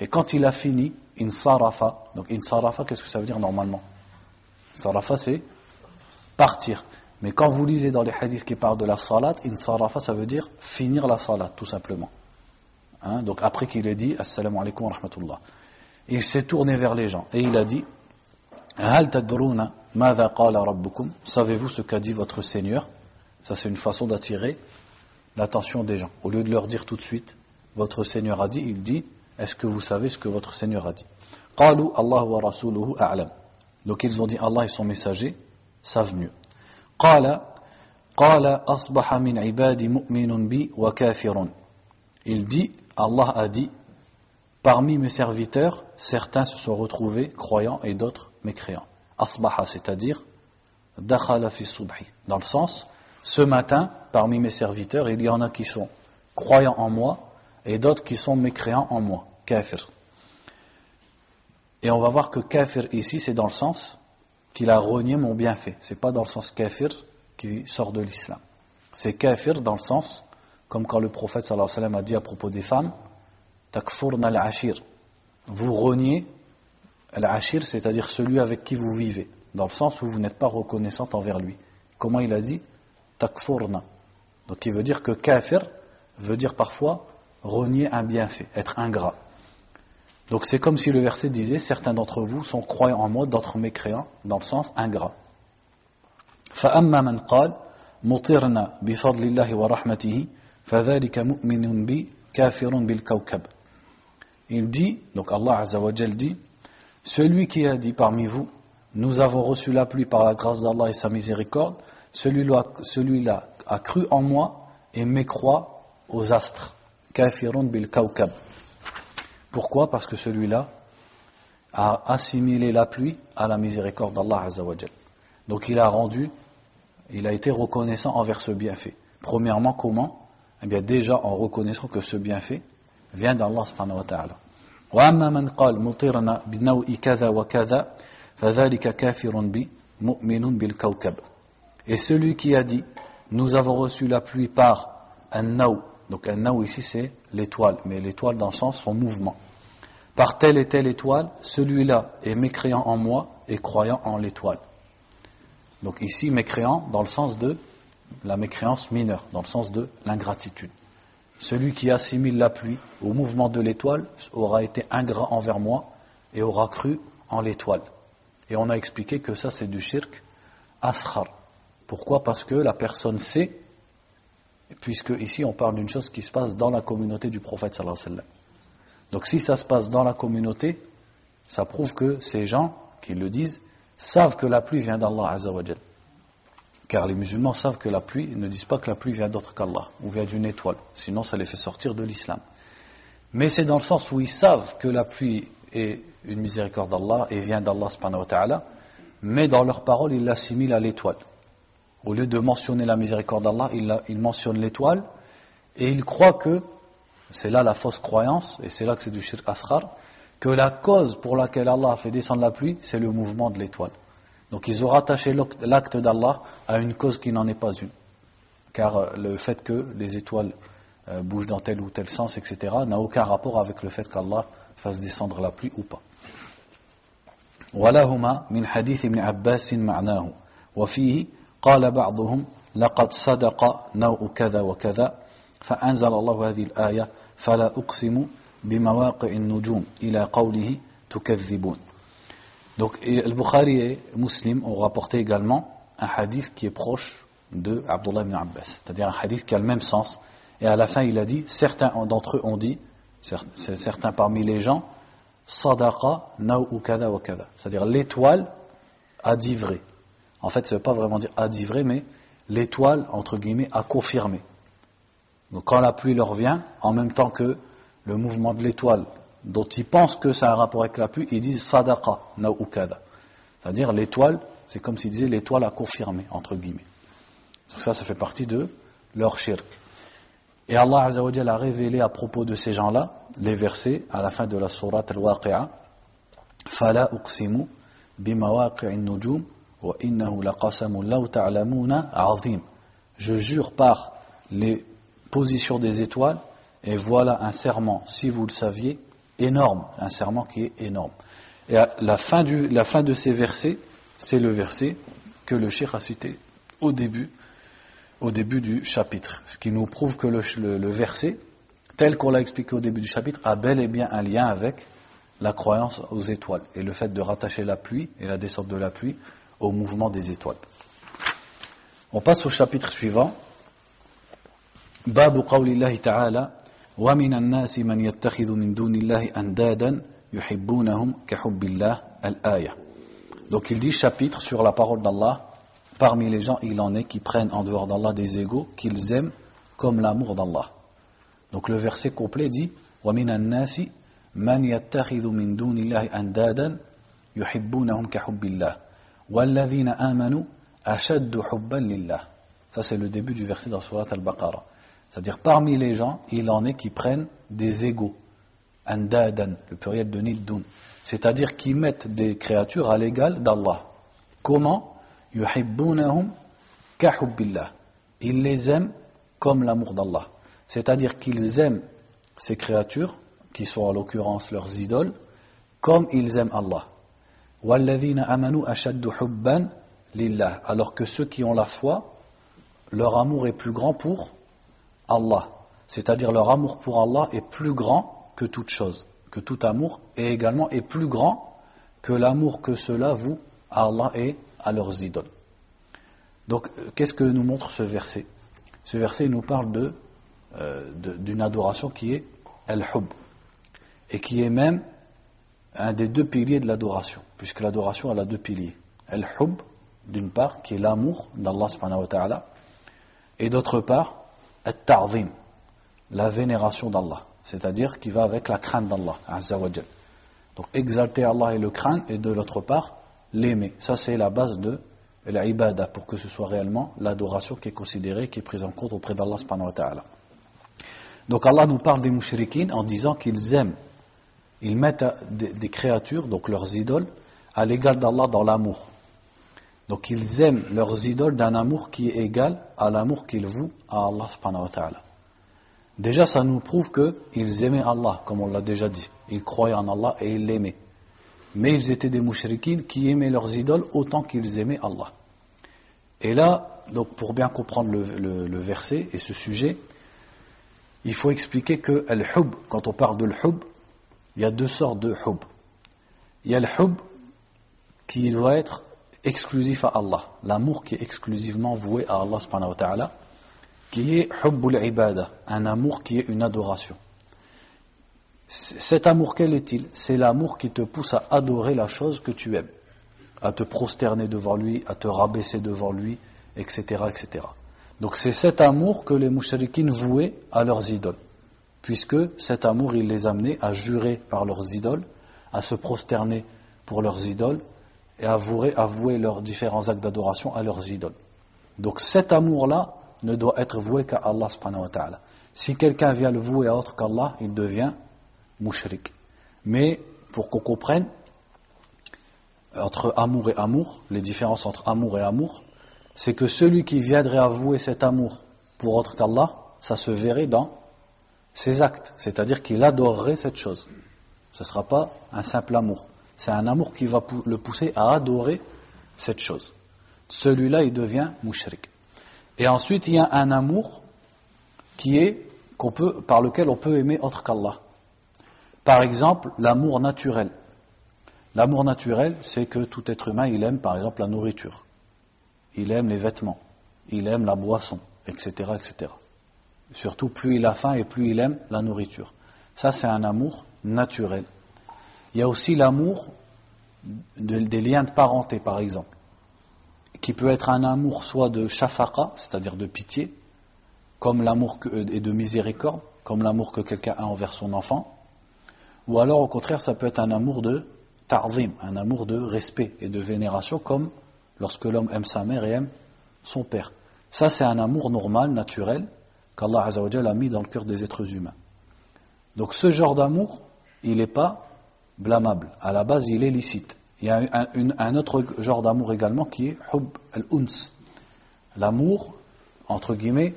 Et quand il a fini, insarafa. Donc insarafa, qu'est-ce que ça veut dire normalement? Insarafa, c'est partir. Mais quand vous lisez dans les hadiths qui parlent de la salat, insarafa, ça veut dire finir la salat, tout simplement. Hein, donc après qu'il ait dit, assalamu alaikum wa rahmatullah. Il s'est tourné vers les gens. Et il a dit Savez-vous ce qu'a dit votre Seigneur? Ça, c'est une façon d'attirer l'attention des gens. Au lieu de leur dire tout de suite Votre Seigneur a dit il dit Est-ce que vous savez ce que votre Seigneur a dit? Donc, ils ont dit Allah et son messager savent mieux. Il dit Allah a dit parmi mes serviteurs, certains se sont retrouvés croyants et d'autres mécréants. Asbaha, c'est-à-dire, dakhala fi subhi. Dans le sens, ce matin, parmi mes serviteurs, il y en a qui sont croyants en moi et d'autres qui sont mécréants en moi. Kafir. Et on va voir que kafir ici, c'est dans le sens qu'il a renié mon bienfait. C'est pas dans le sens kafir qui sort de l'islam. C'est kafir dans le sens, comme quand le prophète sallallahu alayhi wa sallam a dit à propos des femmes, takfurna al-ashir. Vous reniez al-ashir, c'est-à-dire celui avec qui vous vivez, dans le sens où vous n'êtes pas reconnaissante envers lui. Comment il a dit Takfurna. Donc il veut dire que kafir veut dire parfois renier un bienfait, être ingrat. Donc c'est comme si le verset disait certains d'entre vous sont croyants en moi, d'autres mécréants, dans le sens ingrat. فأما من قال مطرنا بفضل الله ورحمته فذلك مؤمن بي كافر بالكوكب il dit, donc Allah Azzawajal dit, celui qui a dit parmi vous, nous avons reçu la pluie par la grâce d'Allah et sa miséricorde, celui-là celui a cru en moi et mécroit aux astres. Kafirun bil kawkab. Pourquoi? Parce que celui-là a assimilé la pluie à la miséricorde d'Allah Azzawajal. Donc il a rendu, il a été reconnaissant envers ce bienfait. Premièrement, comment? Eh bien déjà en reconnaissant que ce bienfait vient d'Allah subhanahu wa ta'ala. وأما من قال مطرنا بنوء كذا وكذا فذلك كافر بي مؤمن بالكوكب Et celui qui a dit, nous avons reçu la pluie par un naou. Donc un naou ici c'est l'étoile, mais l'étoile dans le sens son mouvement. Par telle et telle étoile, celui-là est mécréant en moi et croyant en l'étoile. Donc ici, mécréant dans le sens de la mécréance mineure, dans le sens de l'ingratitude. Celui qui assimile la pluie au mouvement de l'étoile aura été ingrat envers moi et aura cru en l'étoile. Et on a expliqué que ça c'est du shirk ashar. Pourquoi? Parce que la personne sait, puisque ici on parle d'une chose qui se passe dans la communauté du prophète. Donc si ça se passe dans la communauté, ça prouve que ces gens qui le disent savent que la pluie vient d'Allah Azzawajal. Car les musulmans savent que la pluie, ne disent pas que la pluie vient d'autre qu'Allah, ou vient d'une étoile, sinon ça les fait sortir de l'islam. Mais c'est dans le sens où ils savent que la pluie est une miséricorde d'Allah et vient d'Allah mais dans leurs paroles, ils l'assimilent à l'étoile. Au lieu de mentionner la miséricorde d'Allah, ils, mentionnent l'étoile, et ils croient que, c'est là la fausse croyance, et c'est là que c'est du shirk asghar, que la cause pour laquelle Allah a fait descendre la pluie, c'est le mouvement de l'étoile. Donc ils ont rattaché l'acte d'Allah à une cause qui n'en est pas une. Car le fait que les étoiles bougent dans tel ou tel sens, etc., n'a aucun rapport avec le fait qu'Allah fasse descendre la pluie ou pas. ولهما من حديث ابن عباس معناه وفيه قال بعضهم لقد صدق نوء كذا وكذا فأنزل الله هذه الآية فلا أقسم بمواقع النجوم إلى قوله تكذبون donc, le Bukhari et Muslim ont rapporté également un hadith qui est proche de Abdullah ibn Abbas, c'est-à-dire un hadith qui a le même sens. Et à la fin, il a dit, certains d'entre eux ont dit, certains parmi les gens, Sadaqa na'u kada wa kada. C'est-à-dire l'étoile a dit vrai. En fait, ça ne veut pas vraiment dire a dit vrai, mais l'étoile, entre guillemets, a confirmé. Donc quand la pluie leur vient, en même temps que le mouvement de l'étoile dont ils pensent que ça a un rapport avec la pluie, ils disent sadaqa, naoukada. C'est-à-dire l'étoile, c'est comme s'ils disaient l'étoile a confirmé, entre guillemets. Donc ça, ça fait partie de leur shirk. Et Allah a révélé à propos de ces gens-là les versets à la fin de la sourate al-Waqi'a Fala uqsimu bimawaqi'in nujum wa innahu laqasamun law ta'lamuna azim. Je jure par les positions des étoiles et voilà un serment si vous le saviez énorme, un serment qui est énorme. Et la fin, de ces versets, c'est le verset que le Cheikh a cité au début, au début du chapitre. Ce qui nous prouve que le, verset, tel qu'on l'a expliqué au début du chapitre, a bel et bien un lien avec la croyance aux étoiles et le fait de rattacher la pluie et la descente de la pluie au mouvement des étoiles. On passe au chapitre suivant. Babu ta'ala ومن الناس من يتخذ من دون الله أندادا يحبونهم كحب الله الآية Donc il dit chapitre sur la parole d'Allah. Parmi les gens, il en est qui prennent en dehors d'Allah des égaux qu'ils aiment comme l'amour d'Allah. Donc le verset complet dit وَمِنَ النَّاسِ مَنْ يَتَّخِذُ مِن دُونِ اللَّهِ أَنْدَادًا يُحِبُّونَهُمْ كَحُبِّ اللَّهِ وَالَّذِينَ آمَنُوا أَشَدُّ حُبًّا لِلَّهِ Ça c'est le début du verset dans Surat Al-Baqarah. C'est-à-dire parmi les gens, il en est qui prennent des égaux. Andadan, le pluriel de Niddun. C'est-à-dire qui mettent des créatures à l'égal d'Allah. Comment Yuhibbunahum kahubbillah. Ils les aiment comme l'amour d'Allah. C'est-à-dire qu'ils aiment ces créatures, qui sont en l'occurrence leurs idoles, comme ils aiment Allah. Walladhina amanu ashaddu hubban lillah. Alors que ceux qui ont la foi, leur amour est plus grand pour Allah. C'est-à-dire leur amour pour Allah est plus grand que toute chose, que tout amour, et également est plus grand que l'amour que cela voue à Allah et à leurs idoles. Donc, euh, qu'est-ce que nous montre ce verset? Ce verset nous parle euh, d'une adoration qui est al-hub, et qui est même un des deux piliers de l'adoration, puisque l'adoration a deux piliers. Al-hub, d'une part, qui est l'amour d'Allah subhanahu wa ta'ala, et d'autre part, la vénération d'Allah, c'est-à-dire qui va avec la crainte d'Allah. Donc exalter Allah et le craindre, et de l'autre part, l'aimer. Ça c'est la base de l'ibada, pour que ce soit réellement l'adoration qui est considérée, qui est prise en compte auprès d'Allah subhanahu wa ta'ala. Donc Allah nous parle des mouchriquines en disant qu'ils aiment, ils mettent des créatures, donc leurs idoles, à l'égal d'Allah dans l'amour. Donc ils aiment leurs idoles d'un amour qui est égal à l'amour qu'ils vouent à Allah subhanahu wa ta'ala. Déjà, ça nous prouve qu'ils aimaient Allah, comme on l'a déjà dit. Ils croyaient en Allah et ils l'aimaient. Mais ils étaient des mouchrikines qui aimaient leurs idoles autant qu'ils aimaient Allah. Et là, donc pour bien comprendre le, verset et ce sujet, il faut expliquer que al-hub, quand on parle de l'hub, il y a deux sortes de hub. Il y a le hub qui doit être exclusif à Allah, l'amour qui est exclusivement voué à Allah qui est hubbul ibada, un amour qui est une adoration. Cet amour, quel est-il? C'est l'amour qui te pousse à adorer la chose que tu aimes, à te prosterner devant lui, à te rabaisser devant lui, etc. etc. Donc c'est cet amour que les mouchriquines vouaient à leurs idoles, puisque cet amour, il les amenait à jurer par leurs idoles, à se prosterner pour leurs idoles, et à vouer, à vouer leurs différents actes d'adoration à leurs idoles. Donc cet amour-là ne doit être voué qu'à Allah subhanahu wa ta'ala. Si quelqu'un vient le vouer à autre qu'Allah, il devient mushrik. Mais pour qu'on comprenne, entre amour et amour, les différences entre amour et amour, c'est que celui qui viendrait avouer cet amour pour autre qu'Allah, ça se verrait dans ses actes, c'est-à-dire qu'il adorerait cette chose. Ce ne sera pas un simple amour. C'est un amour qui va le pousser à adorer cette chose. Celui-là, il devient mushrik. Et ensuite, il y a un amour qui est qu'on peut, par lequel on peut aimer autre qu'Allah. Par exemple, l'amour naturel. L'amour naturel, c'est que tout être humain, il aime par exemple la nourriture. Il aime les vêtements. Il aime la boisson, etc., etc. Surtout, plus il a faim et plus il aime la nourriture. Ça, c'est un amour naturel. Il y a aussi l'amour de- des liens de parenté, par exemple, qui peut être un amour soit de shafaqa, c'est-à-dire de pitié, comme l'amour que- et de miséricorde, comme l'amour que quelqu'un a envers son enfant, ou alors au contraire, ça peut être un amour de ta'zim, un amour de respect et de vénération, comme lorsque l'homme aime sa mère et aime son père. Ça, c'est un amour normal, naturel, qu'Allah a mis dans le cœur des êtres humains. Donc ce genre d'amour, il n'est pas blâmable. À la base, il est licite. Il y a un, autre genre d'amour également qui est hub al-uns. L'amour, entre guillemets,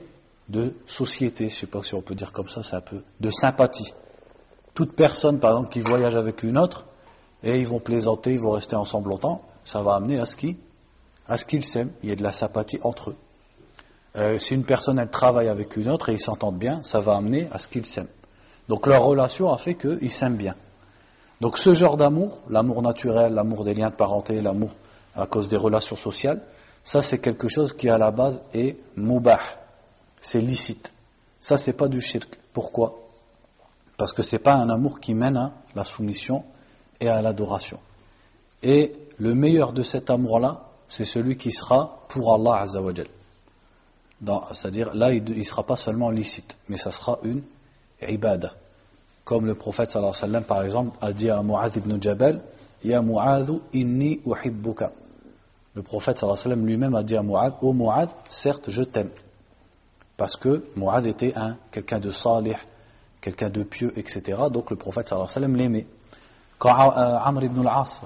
de société, je ne sais pas si on peut dire comme ça, c'est un peu, de sympathie. Toute personne, par exemple, qui voyage avec une autre, et ils vont plaisanter, ils vont rester ensemble longtemps, ça va amener à ce qu'ils s'aiment, il y a de la sympathie entre eux. Euh, si une personne elle travaille avec une autre et ils s'entendent bien, ça va amener à ce qu'ils s'aiment. Donc leur relation a fait qu'ils s'aiment bien. Donc ce genre d'amour, l'amour naturel, l'amour des liens de parenté, l'amour à cause des relations sociales, ça c'est quelque chose qui à la base est mubah, c'est licite. Ça c'est pas du shirk. Pourquoi? Parce que c'est pas un amour qui mène à la soumission et à l'adoration. Et le meilleur de cet amour-là, c'est celui qui sera pour Allah Azzawajal. C'est-à-dire, là, il ne sera pas seulement licite, mais ça sera une ibadah. Comme le prophète sallallahu alayhi wa sallam, par exemple, a dit à Mu'adh ibn Jabal, Ya Mu'adh, inni uhibbuka. Le prophète sallallahu alayhi wa sallam lui-même a dit à Mu'adh, Oh Mu'adh, certes, je t'aime. Parce que Mu'adh était un, quelqu'un de salih, quelqu'un de pieux, etc. Donc le prophète sallallahu alayhi wa sallam l'aimait. Quand euh, Amr ibn al-As,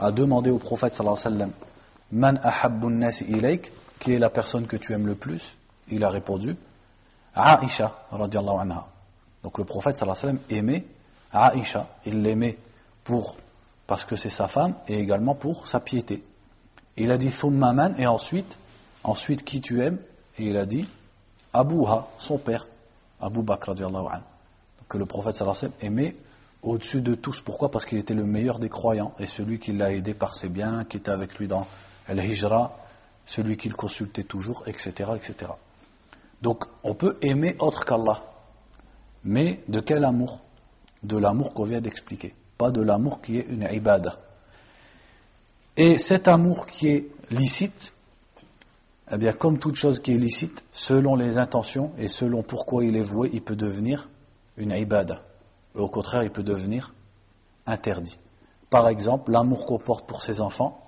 a demandé au prophète sallallahu alayhi wa sallam Man ahabbun nasi ilayk Qui est la personne que tu aimes le plus? Il a répondu Aisha radiallahu anha. Donc le prophète sallallahu alayhi wa sallam aimait Aisha. Il l'aimait pour, parce que c'est sa femme et également pour sa piété. Il a dit Thumma man et ensuite, ensuite qui tu aimes? Et il a dit Abouha, son père, Abu Bakr radiallahu anhu. Donc le prophète sallallahu alayhi wa sallam aimait au-dessus de tous. Pourquoi? Parce qu'il était le meilleur des croyants et celui qui l'a aidé par ses biens, qui était avec lui dans Al-Hijra, celui qu'il consultait toujours, etc., etc. Donc, on peut aimer autre qu'Allah. Mais de quel amour? De l'amour qu'on vient d'expliquer. Pas de l'amour qui est une ibada. Et cet amour qui est licite, eh bien, comme toute chose qui est licite, selon les intentions et selon pourquoi il est voué, il peut devenir une ibada au contraire, il peut devenir interdit. Par exemple, l'amour qu'on porte pour ses enfants,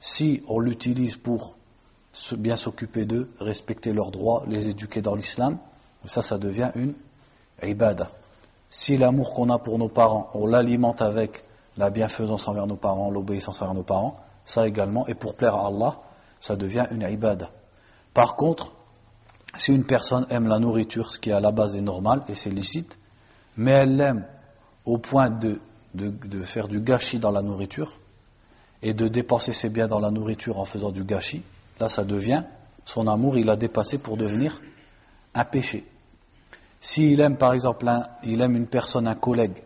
si on l'utilise pour bien s'occuper d'eux, respecter leurs droits, les éduquer dans l'islam, ça, ça devient une ibada. Si l'amour qu'on a pour nos parents, on l'alimente avec la bienfaisance envers nos parents, l'obéissance envers nos parents, ça également, et pour plaire à Allah, ça devient une ibada. Par contre, si une personne aime la nourriture, ce qui à la base est normal et c'est licite, mais elle l'aime au point de, de, faire du gâchis dans la nourriture et de dépenser ses biens dans la nourriture en faisant du gâchis, là ça devient, son amour il a dépassé pour devenir un péché. S'il aime par exemple, il aime une personne, un collègue,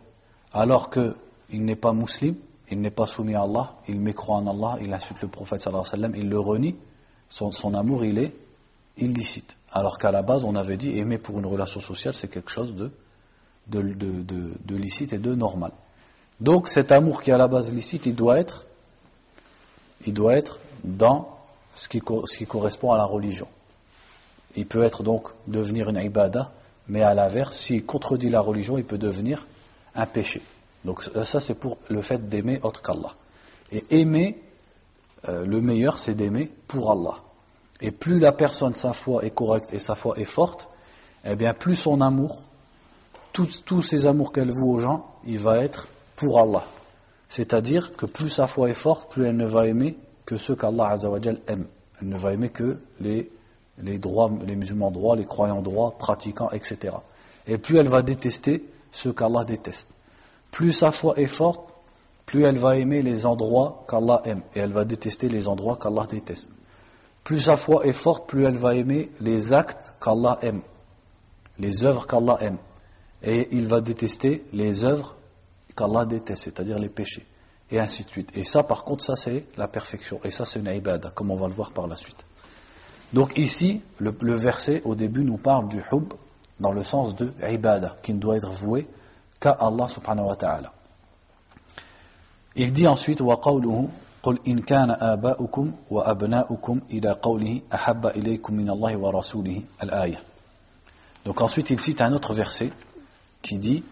alors qu'il n'est pas musulman, il n'est pas soumis à Allah, il mécroit en Allah, il insulte le prophète sallallahu alayhi wa il le renie, son, son amour il est illicite. Alors qu'à la base on avait dit aimer pour une relation sociale c'est quelque chose de de, licite et de normal. Donc cet amour qui est à la base licite, il doit être, il doit être dans ce qui, ce qui correspond à la religion. Il peut être donc devenir une ibada, mais à l'inverse, s'il contredit la religion, il peut devenir un péché. Donc ça c'est pour le fait d'aimer autre qu'Allah. Et aimer, euh, le meilleur c'est d'aimer pour Allah. Et plus la personne, sa foi est correcte et sa foi est forte, eh bien plus son amour tous, ces amours qu'elle voue aux gens, il va être pour Allah. C'est-à-dire que plus sa foi est forte, plus elle ne va aimer que ceux qu'Allah aime. Elle ne va aimer que les, les, droits, les musulmans droits, les croyants droits, pratiquants, etc. Et plus elle va détester ceux qu'Allah déteste. Plus sa foi est forte, plus elle va aimer les endroits qu'Allah aime. Et elle va détester les endroits qu'Allah déteste. Plus sa foi est forte, plus elle va aimer les actes qu'Allah aime. Les œuvres qu'Allah aime et il va détester les œuvres qu'Allah déteste, c'est-à-dire les péchés, et ainsi de suite. Et ça, par contre, ça c'est la perfection, et ça c'est une ibada, comme on va le voir par la suite. Donc ici, le, verset au début nous parle du hub dans le sens de ibada, qui ne doit être voué qu'à Allah subhanahu wa ta'ala. Il dit ensuite, وَقَوْلُهُ قُلْ إِنْ كَانَ آبَاؤُكُمْ وَأَبْنَاؤُكُمْ إِلَى قَوْلِهِ أَحَبَّ إِلَيْكُمْ مِنَ اللَّهِ وَرَسُولِهِ الْآيَةِ Donc ensuite il cite un autre verset qui dit,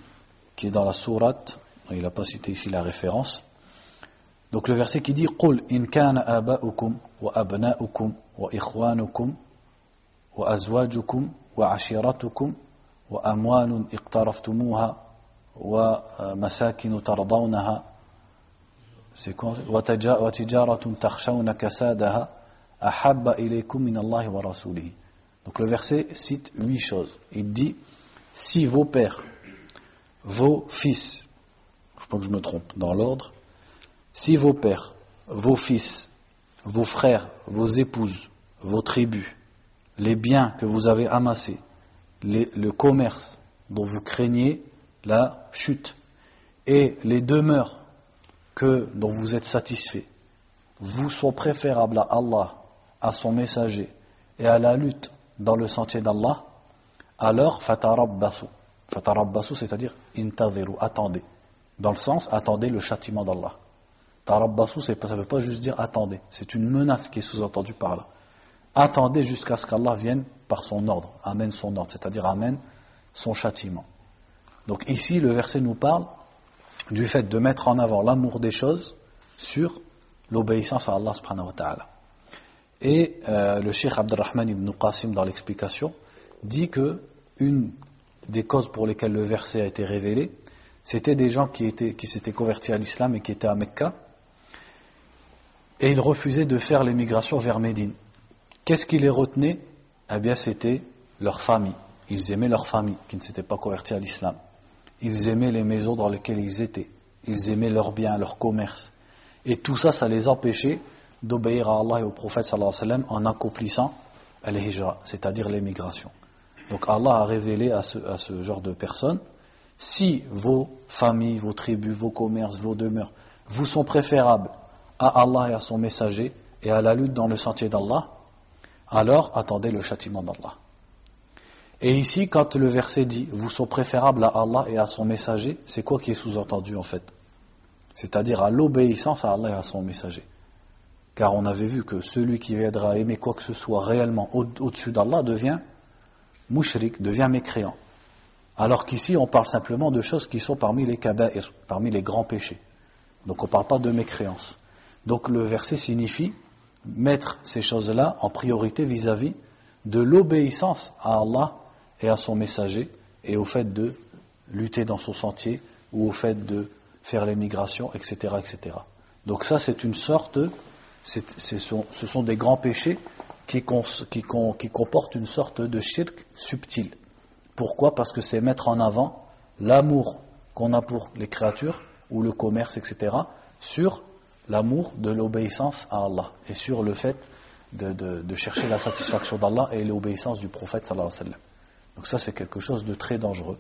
qui est dans la sourate, il n'a pas cité ici la référence, donc le verset qui dit قُلْ إِنْ كَانَ آبَاؤُكُمْ وَأَبْنَاؤُكُمْ وَإِخْوَانُكُمْ وَأَزْوَاجُكُمْ وعشيرتكم وأموال اقترفتموها ومساكن ترضونها وتجارة تخشون كسادها أحب إليكم من الله ورسوله Donc le verset cite huit choses. Il dit si vos pères, vos fils, je pense que je me trompe dans l'ordre, si vos pères, vos fils, vos frères, vos épouses, vos tribus, les biens que vous avez amassés, le commerce dont vous craignez la chute, et les demeures que, dont vous êtes satisfait, vous sont préférables à Allah, à son messager et à la lutte dans le sentier d'Allah, alors fatarabbasu. Fatarabbasu, c'est-à-dire intaziru, attendez. Dans le sens, attendez le châtiment d'Allah. Tarabbasu, ça ne veut pas juste dire attendez. C'est une menace qui est sous-entendue par là. Attendez jusqu'à ce qu'Allah vienne par son ordre, amène son ordre, c'est-à-dire amène son châtiment. Donc ici, le verset nous parle du fait de mettre en avant l'amour des choses sur l'obéissance à Allah subhanahu wa ta'ala. Et euh, le Cheikh Abdurrahman ibn Qasim, dans l'explication, dit que une des causes pour lesquelles le verset a été révélé, c'était des gens qui, qui s'étaient convertis à l'islam et qui étaient à Mecca, et ils refusaient de faire l'émigration vers Médine. Qu'est-ce qui les retenait? Eh bien, c'était leur famille. Ils aimaient leur famille, qui ne s'était pas convertis à l'islam. Ils aimaient les maisons dans lesquelles ils étaient. Ils aimaient leurs biens, leur commerce. Et tout ça, ça les empêchait d'obéir à Allah et au prophète alayhi wa sallam en accomplissant al-hijra, c'est-à-dire l'émigration. Donc Allah a révélé à ce, à ce genre de personnes, si vos familles, vos tribus, vos commerces, vos demeures vous sont préférables à Allah et à son messager et à la lutte dans le sentier d'Allah, alors attendez le châtiment d'Allah. Et ici, quand le verset dit vous sont préférables à Allah et à son messager, c'est quoi qui est sous-entendu en fait? C'est-à-dire à, l'obéissance à Allah et à son messager. Car on avait vu que celui qui viendra aimer quoi que ce soit réellement au-dessus d'Allah devient mouchrik, devient mécréant. Alors qu'ici, on parle simplement de choses qui sont parmi les kaba'ir, parmi les grands péchés. Donc on ne parle pas de mécréance. Donc le verset signifie mettre ces choses-là en priorité vis-à-vis de l'obéissance à Allah et à son messager et au fait de lutter dans son sentier ou au fait de faire l'émigration, etc., etc. Donc ça, c'est une sorte, ce sont des grands péchés qui, qui comportent une sorte de shirk subtil. Pourquoi? Parce que c'est mettre en avant l'amour qu'on a pour les créatures ou le commerce, etc., sur l'amour de l'obéissance à Allah et sur le fait de, chercher la satisfaction d'Allah et l'obéissance du prophète sallallahu alayhi wa sallam. Donc ça c'est quelque chose de très dangereux.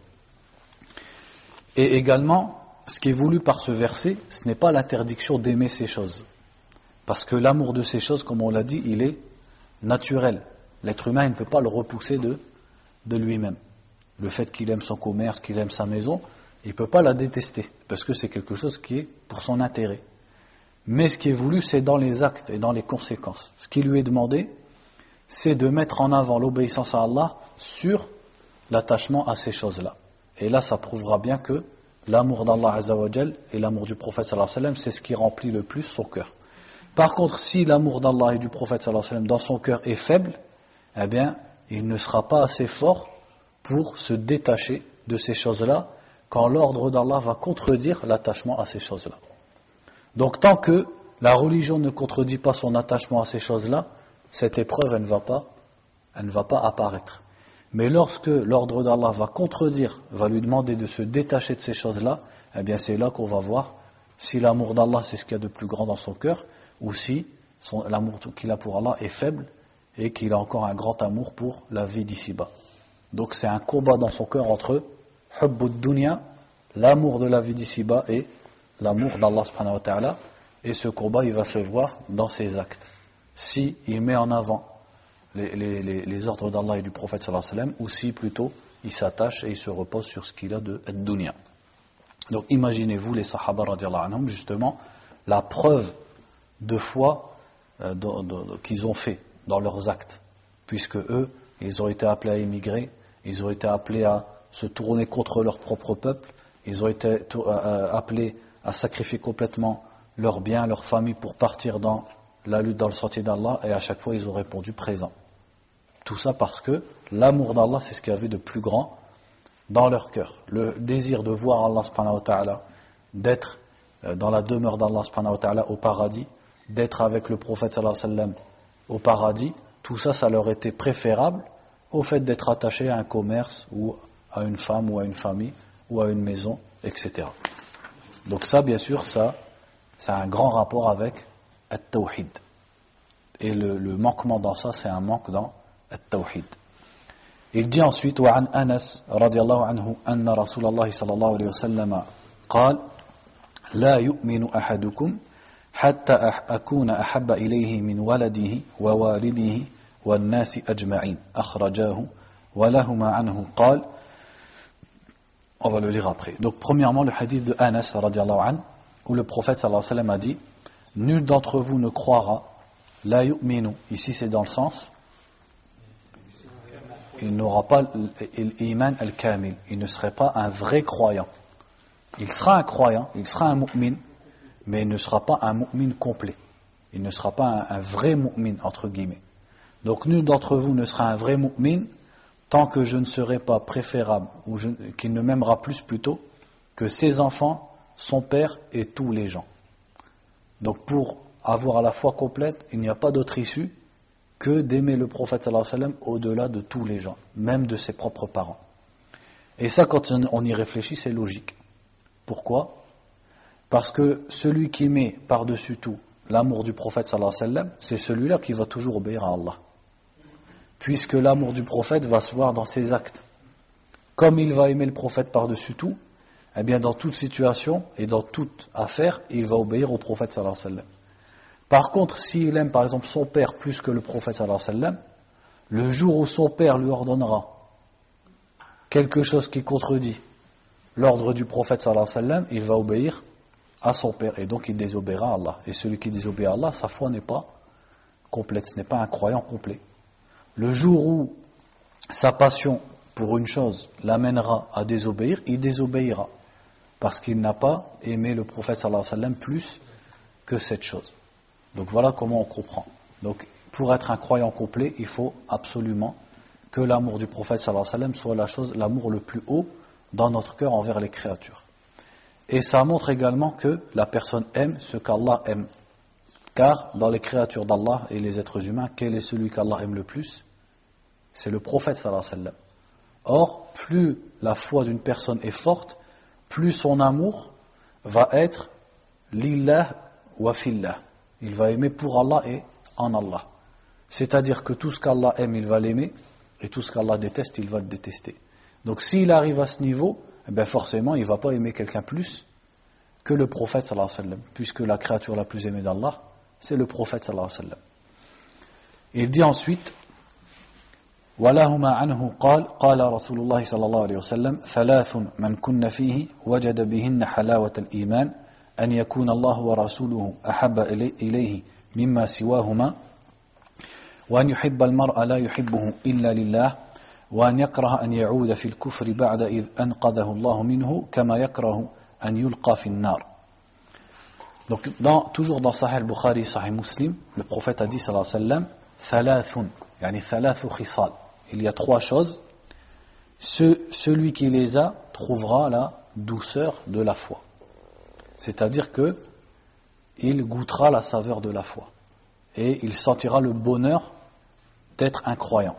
Et également, ce qui est voulu par ce verset, ce n'est pas l'interdiction d'aimer ces choses. Parce que l'amour de ces choses, comme on l'a dit, il est naturel. L'être humain ne peut pas le repousser de, de lui-même. Le fait qu'il aime son commerce, qu'il aime sa maison, il ne peut pas la détester, parce que c'est quelque chose qui est pour son intérêt. Mais ce qui est voulu, c'est dans les actes et dans les conséquences. Ce qui lui est demandé, c'est de mettre en avant l'obéissance à Allah sur l'attachement à ces choses-là. Et là, ça prouvera bien que l'amour d'Allah Azzawajal et l'amour du prophète sallallahu alayhi c'est ce qui remplit le plus son cœur. Par contre, si l'amour d'Allah et du prophète sallallahu alayhi dans son cœur est faible, eh bien, il ne sera pas assez fort pour se détacher de ces choses-là quand l'ordre d'Allah va contredire l'attachement à ces choses-là. Donc tant que la religion ne contredit pas son attachement à ces choses-là, cette épreuve, elle ne va pas, apparaître. Mais lorsque l'ordre d'Allah va contredire, va lui demander de se détacher de ces choses-là, eh bien c'est là qu'on va voir si l'amour d'Allah c'est ce qu'il y a de plus grand dans son cœur, ou si l'amour qu'il a pour Allah est faible et qu'il a encore un grand amour pour la vie d'ici-bas. Donc c'est un combat dans son cœur entre hubbud dunya, l'amour de la vie d'ici-bas et l'amour d'Allah subhanahu wa ta'ala et ce combat il va se voir dans ses actes. Si il met en avant les, ordres d'Allah et du prophète sallallahu alayhi wa ou si plutôt il s'attache et il se repose sur ce qu'il a de dunya donc imaginez-vous les sahaba anhum justement la preuve de foi euh, qu'ils ont fait dans leurs actes. Puisque eux ils ont été appelés à émigrer ils ont été appelés à se tourner contre leur propre peuple ils ont été euh, appelés à sacrifier complètement leurs biens, leur famille pour partir dans la lutte dans le sentier d'Allah et à chaque fois ils ont répondu présent. Tout ça parce que l'amour d'Allah, c'est ce qu'il y avait de plus grand dans leur cœur. Le désir de voir Allah subhanahu ta'ala, d'être euh, dans la demeure d'Allah au paradis, d'être avec le prophète au paradis, tout ça, ça leur était préférable au fait d'être attaché à un commerce ou à une femme ou à une famille ou à une maison, etc. Donc ça, bien sûr, ça, ça a un grand rapport avec At-Tawhid. Et le, le manquement dans ça, c'est un manque dans At-Tawhid. Il dit ensuite, وعن أنس رضي الله عنه أن رسول الله صلى الله عليه وسلم قال لا يؤمن أحدكم حتى أكون أحب إليه من ولده ووالده والناس أجمعين أخرجاه ولهما عنه قال on va le lire après. Donc, premièrement, le hadith de Anas, an, où le prophète, sallallahu alayhi wa sallam, a dit Nul d'entre vous ne croira, la yu'minu. Ici, c'est dans le sens il n'aura pas l'iman al-kamil. Il ne serait pas un vrai croyant. Il sera un croyant, il sera un mu'min, mais il ne sera pas un mu'min complet. Il ne sera pas un, vrai mu'min, entre guillemets. Donc nul d'entre vous ne sera un vrai mu'min tant que je ne serai pas préférable, ou qu'il ne m'aimera plus plutôt, que ses enfants, son père et tous les gens. Donc pour avoir la foi complète, il n'y a pas d'autre issue que d'aimer le prophète au-delà de tous les gens, même de ses propres parents. Et ça, quand on y réfléchit, c'est logique. Pourquoi? Parce que celui qui met par-dessus tout l'amour du prophète c'est celui-là qui va toujours obéir à Allah. Puisque l'amour du prophète va se voir dans ses actes. Comme il va aimer le prophète par-dessus tout, eh bien dans toute situation et dans toute affaire, il va obéir au prophète sallallahu alayhi wa. Par contre, s'il aime par exemple son père plus que le prophète sallallahu alayhi le jour où son père lui ordonnera quelque chose qui contredit l'ordre du prophète sallallahu alayhi il va obéir à son père et donc il désobéira à Allah. Et celui qui désobéit à Allah, sa foi n'est pas complète, ce n'est pas un croyant complet. Le jour où sa passion pour une chose l'amènera à désobéir, il désobéira parce qu'il n'a pas aimé le prophète sallallahu alayhi wa sallam plus que cette chose. Donc voilà comment on comprend. Donc pour être un croyant complet, il faut absolument que l'amour du prophète sallallahu alayhi sallam soit la chose, l'amour le plus haut dans notre cœur envers les créatures. Et ça montre également que la personne aime ce qu'Allah aime. Car dans les créatures d'Allah et les êtres humains, quel est celui qu'Allah aime le plus? C'est le prophète sallallahu alayhi wa. Or, plus la foi d'une personne est forte, plus son amour va être lillah wa fillah il va aimer pour Allah et en Allah. C'est-à-dire que tout ce qu'Allah aime, il va l'aimer, et tout ce qu'Allah déteste, il va le détester. Donc s'il arrive à ce niveau, eh bien forcément, il ne va pas aimer quelqu'un plus que le prophète sallallahu alayhi wa puisque la créature la plus aimée d'Allah, c'est le prophète sallallahu alayhi wa. Il dit ensuite, ولهما عنه قال قال رسول الله صلى الله عليه وسلم ثلاث من كن فيه وجد بهن حلاوة الإيمان أن يكون الله ورسوله أحب إليه مما سواهما وأن يحب المرء لا يحبه إلا لله وأن يكره أن يعود في الكفر بعد إذ أنقذه الله منه كما يكره أن يلقى في النار Donc, dans, toujours dans Sahih al-Bukhari, Sahih Muslim, le prophète a dit, sallallahu alayhi wa sallam, thalathun, yani thalathu khisal. Il y a trois choses. Ce, celui qui les a trouvera la douceur de la foi. C'est-à-dire que il goûtera la saveur de la foi et il sentira le bonheur d'être un croyant.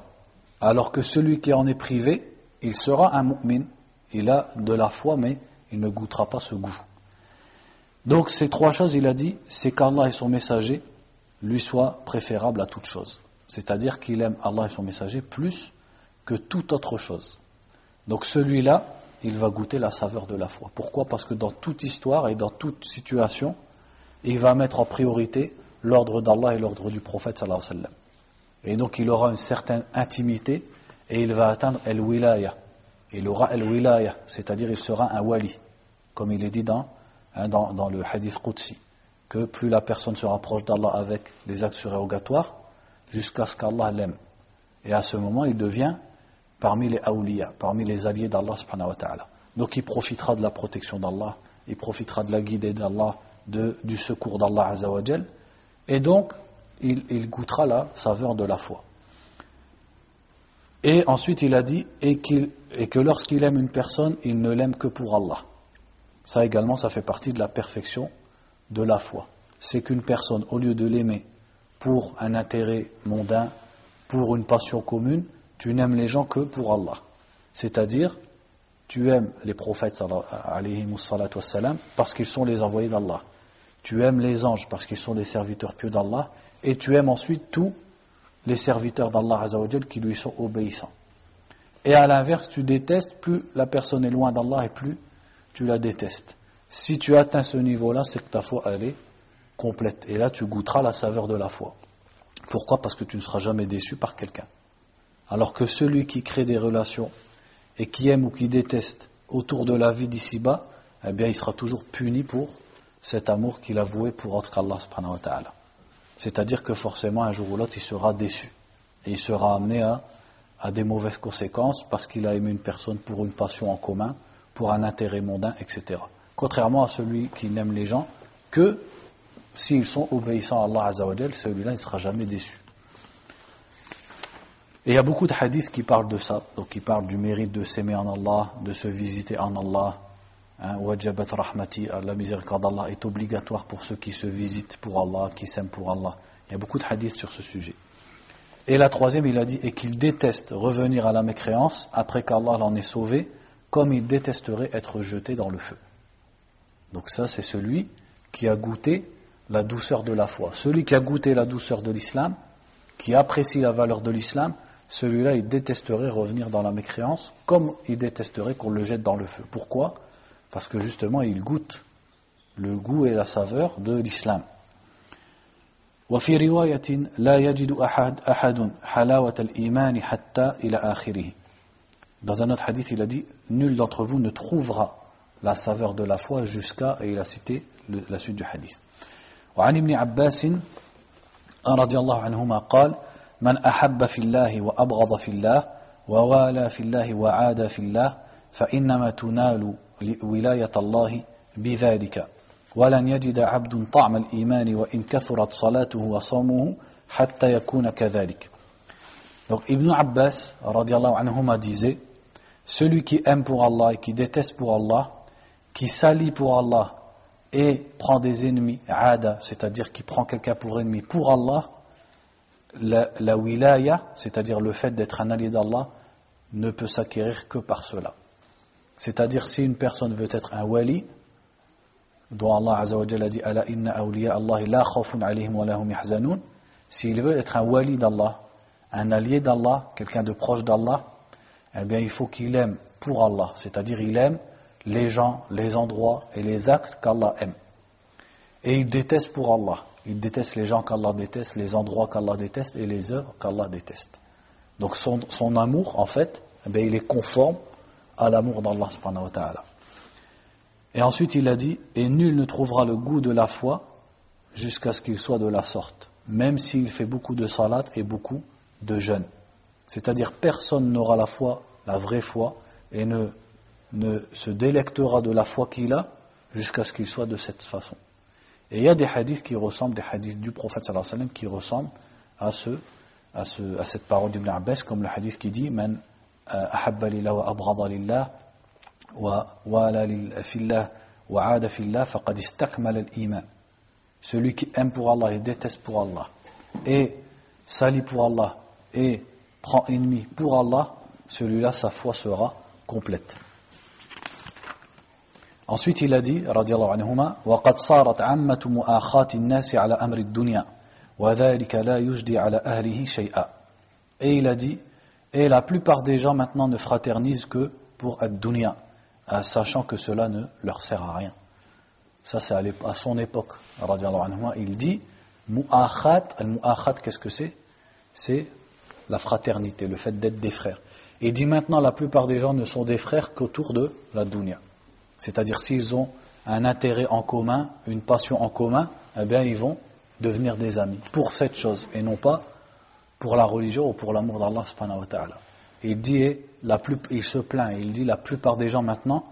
Alors que celui qui en est privé, il sera un mu'min, il a de la foi mais il ne goûtera pas ce goût. Donc ces trois choses, il a dit, c'est qu'Allah et son messager lui soient préférables à toute chose. C'est-à-dire qu'il aime Allah et son messager plus que toute autre chose. Donc celui-là, il va goûter la saveur de la foi. Pourquoi? Parce que dans toute histoire et dans toute situation, il va mettre en priorité l'ordre d'Allah et l'ordre du prophète. Et donc il aura une certaine intimité et il va atteindre el-wilaya. Il aura el-wilaya, c'est-à-dire il sera un wali, comme il est dit dans, hein, dans, dans, le hadith Qudsi, que plus la personne se rapproche d'Allah avec les actes surérogatoires, jusqu'à ce qu'Allah l'aime. Et à ce moment, il devient parmi les awliya, parmi les alliés d'Allah. Donc il profitera de la protection d'Allah, il profitera de la guidée d'Allah, du secours d'Allah azawajal, et donc il, goûtera la saveur de la foi. Et ensuite, il a dit et, que lorsqu'il aime une personne, il ne l'aime que pour Allah. Ça également, ça fait partie de la perfection de la foi. C'est qu'une personne, au lieu de l'aimer pour un intérêt mondain, pour une passion commune, tu n'aimes les gens que pour Allah. C'est-à-dire, tu aimes les prophètes parce qu'ils sont les envoyés d'Allah. Tu aimes les anges parce qu'ils sont les serviteurs pieux d'Allah. Et tu aimes ensuite tous les serviteurs d'Allah qui lui sont obéissants. Et à l'inverse, tu détestes, plus la personne est loin d'Allah et plus tu la détestes. Si tu atteins ce niveau-là, c'est que ta foi, elle est complète. Et là, tu goûteras la saveur de la foi. Pourquoi? Parce que tu ne seras jamais déçu par quelqu'un. Alors que celui qui crée des relations et qui aime ou qui déteste autour de la vie d'ici-bas, eh bien, il sera toujours puni pour cet amour qu'il a voué pour autre qu'Allah subhanahu wa ta'ala. C'est-à-dire que forcément, un jour ou l'autre, il sera déçu. Et il sera amené à, à des mauvaises conséquences parce qu'il a aimé une personne pour une passion en commun, pour un intérêt mondain, etc. Contrairement à celui qui n'aime les gens que s'ils sont obéissants à Allah Azzawajal, celui-là ne sera jamais déçu. Et il y a beaucoup de hadiths qui parlent de ça, donc qui parlent du mérite de s'aimer en Allah, de se visiter en Allah, Hein, wajabat rahmati, la miséricorde d'Allah est obligatoire pour ceux qui se visitent pour Allah, qui s'aiment pour Allah. Il y a beaucoup de hadiths sur ce sujet. Et la troisième, il a dit, et qu'il déteste revenir à la mécréance après qu'Allah l'en ait sauvé, comme il détesterait être jeté dans le feu. Donc ça, c'est celui qui a goûté la douceur de la foi. Celui qui a goûté la douceur de l'islam, qui apprécie la valeur de l'islam, celui-là, il détesterait revenir dans la mécréance, comme il détesterait qu'on le jette dans le feu. Pourquoi parce que justement il goûte le goût et la saveur de l'islam. وفي رواية لا يجد أحد أحد حلاوة الإيمان حتى إلى آخره. Dans un autre hadith, il a dit Nul d'entre vous ne trouvera la saveur de la foi jusqu'à, et il a cité le, la suite du hadith. وعن ابن عباس رضي الله عنهما قال من أحب في الله وأبغض في الله ووالى في الله وعاد في الله فإنما تنال ولاية الله بذلك. ولن يجد عبد طعم الإيمان وإن كثرت صلاته وصومه حتى يكون كذلك. Donc Ibn Abbas radiallahu anhuma disait Celui qui aime pour Allah et qui déteste pour Allah, qui s'allie pour Allah et prend des ennemis, ada, c'est-à-dire qui prend quelqu'un pour ennemi pour Allah, la, la wilaya, c'est-à-dire le fait d'être un allié d'Allah, ne peut s'acquérir que par cela. C'est-à-dire, si une personne veut être un wali, dont Allah Azza wa a dit Ala inna awliya Allah la khawfun alayhim wa lahum yahzanun, s'il veut être un wali d'Allah, un allié d'Allah, quelqu'un de proche d'Allah, eh bien, il faut qu'il aime pour Allah, c'est-à-dire il aime les gens, les endroits et les actes qu'Allah aime. Et il déteste pour Allah. Il déteste les gens qu'Allah déteste, les endroits qu'Allah déteste et les œuvres qu'Allah déteste. Donc son, son amour, en fait, eh il est conforme à l'amour d'Allah. Et ensuite il a dit, et nul ne trouvera le goût de la foi jusqu'à ce qu'il soit de la sorte, même s'il fait beaucoup de salat et beaucoup de jeûne. C'est-à-dire personne n'aura la foi, la vraie foi, et ne, ne se délectera de la foi qu'il a jusqu'à ce qu'il soit de cette façon. Et il y a des hadiths qui ressemblent, des hadiths du prophète qui ressemblent à, ce, à, ce, cette parole d'Ibn Abbas, comme le hadith qui dit Man euh, ahabba wa abrada wa wa aada fillah faqad istakmal. Celui qui aime pour Allah et déteste pour Allah, et s'allie pour Allah, et prend ennemi pour Allah, celui-là, sa foi sera complète. ensuite il a dit رضي الله عنهما وقد صارت عامة مؤاخاة الناس على أمر الدنيا وذلك لا يجدي على أهله شيئا et il a dit Et la plupart des gens maintenant ne fraternisent que pour ad-dunya, sachant que cela ne leur sert à rien. Ça, c'est à son époque. Il dit Mu'akhat, al-mu'akhat, qu'est-ce que c'est C'est la fraternité, le fait d'être des frères. Et il dit maintenant la plupart des gens ne sont des frères qu'autour de la dunya. C'est-à-dire s'ils ont un intérêt en commun, une passion en commun, eh bien ils vont devenir des amis pour cette chose et non pas pour la religion ou pour l'amour d'Allah subhanahu wa ta'ala. Il dit, la plus, il se plaint, il dit la plupart des gens maintenant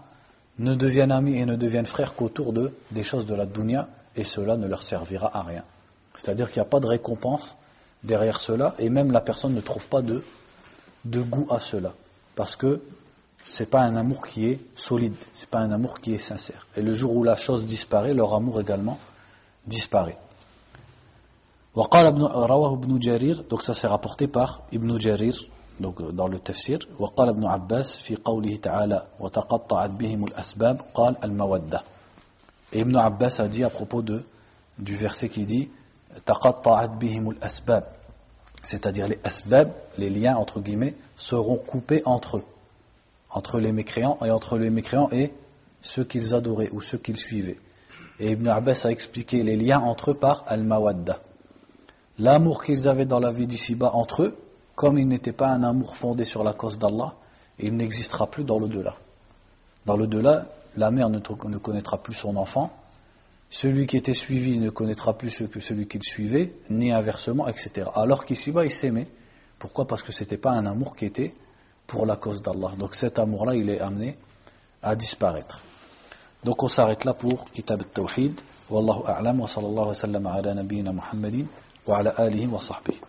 ne deviennent amis et ne deviennent frères qu'autour de des choses de la dunya et cela ne leur servira à rien. C'est-à-dire qu'il n'y a pas de récompense derrière cela et même la personne ne trouve pas de, de goût à cela. Parce que c'est pas un amour qui est solide, c'est pas un amour qui est sincère. Et le jour où la chose disparaît, leur amour également disparaît. وقال ابن رواه ابن جرير donc ça c'est rapporté par Ibn Jarir donc dans le tafsir وقال ابن عباس في قوله تعالى وتقطعت بهم الأسباب قال المودة et Ibn Abbas a dit à propos de du verset qui dit تقطعت بهم الأسباب c'est-à-dire les asbab les liens entre guillemets seront coupés entre eux entre les mécréants et entre les mécréants et ceux qu'ils adoraient ou ceux qu'ils suivaient et Ibn Abbas a expliqué les liens entre eux par al-mawadda l'amour qu'ils avaient dans la vie d'ici-bas entre eux, comme il n'était pas un amour fondé sur la cause d'Allah, il n'existera plus dans le delà. Dans le delà, la mère ne, connaîtra plus son enfant, celui qui était suivi ne connaîtra plus que celui qu'il suivait, ni inversement, etc. Alors qu'ici-bas, ils s'aimaient. Pourquoi? Parce que ce n'était pas un amour qui était pour la cause d'Allah. Donc cet amour-là, il est amené à disparaître. Donc on s'arrête là pour Kitab al-Tawhid. Wallahu a'lam wa sallallahu wa sallam ala nabiyyina Muhammadin wa ala alihi wa sahbihi.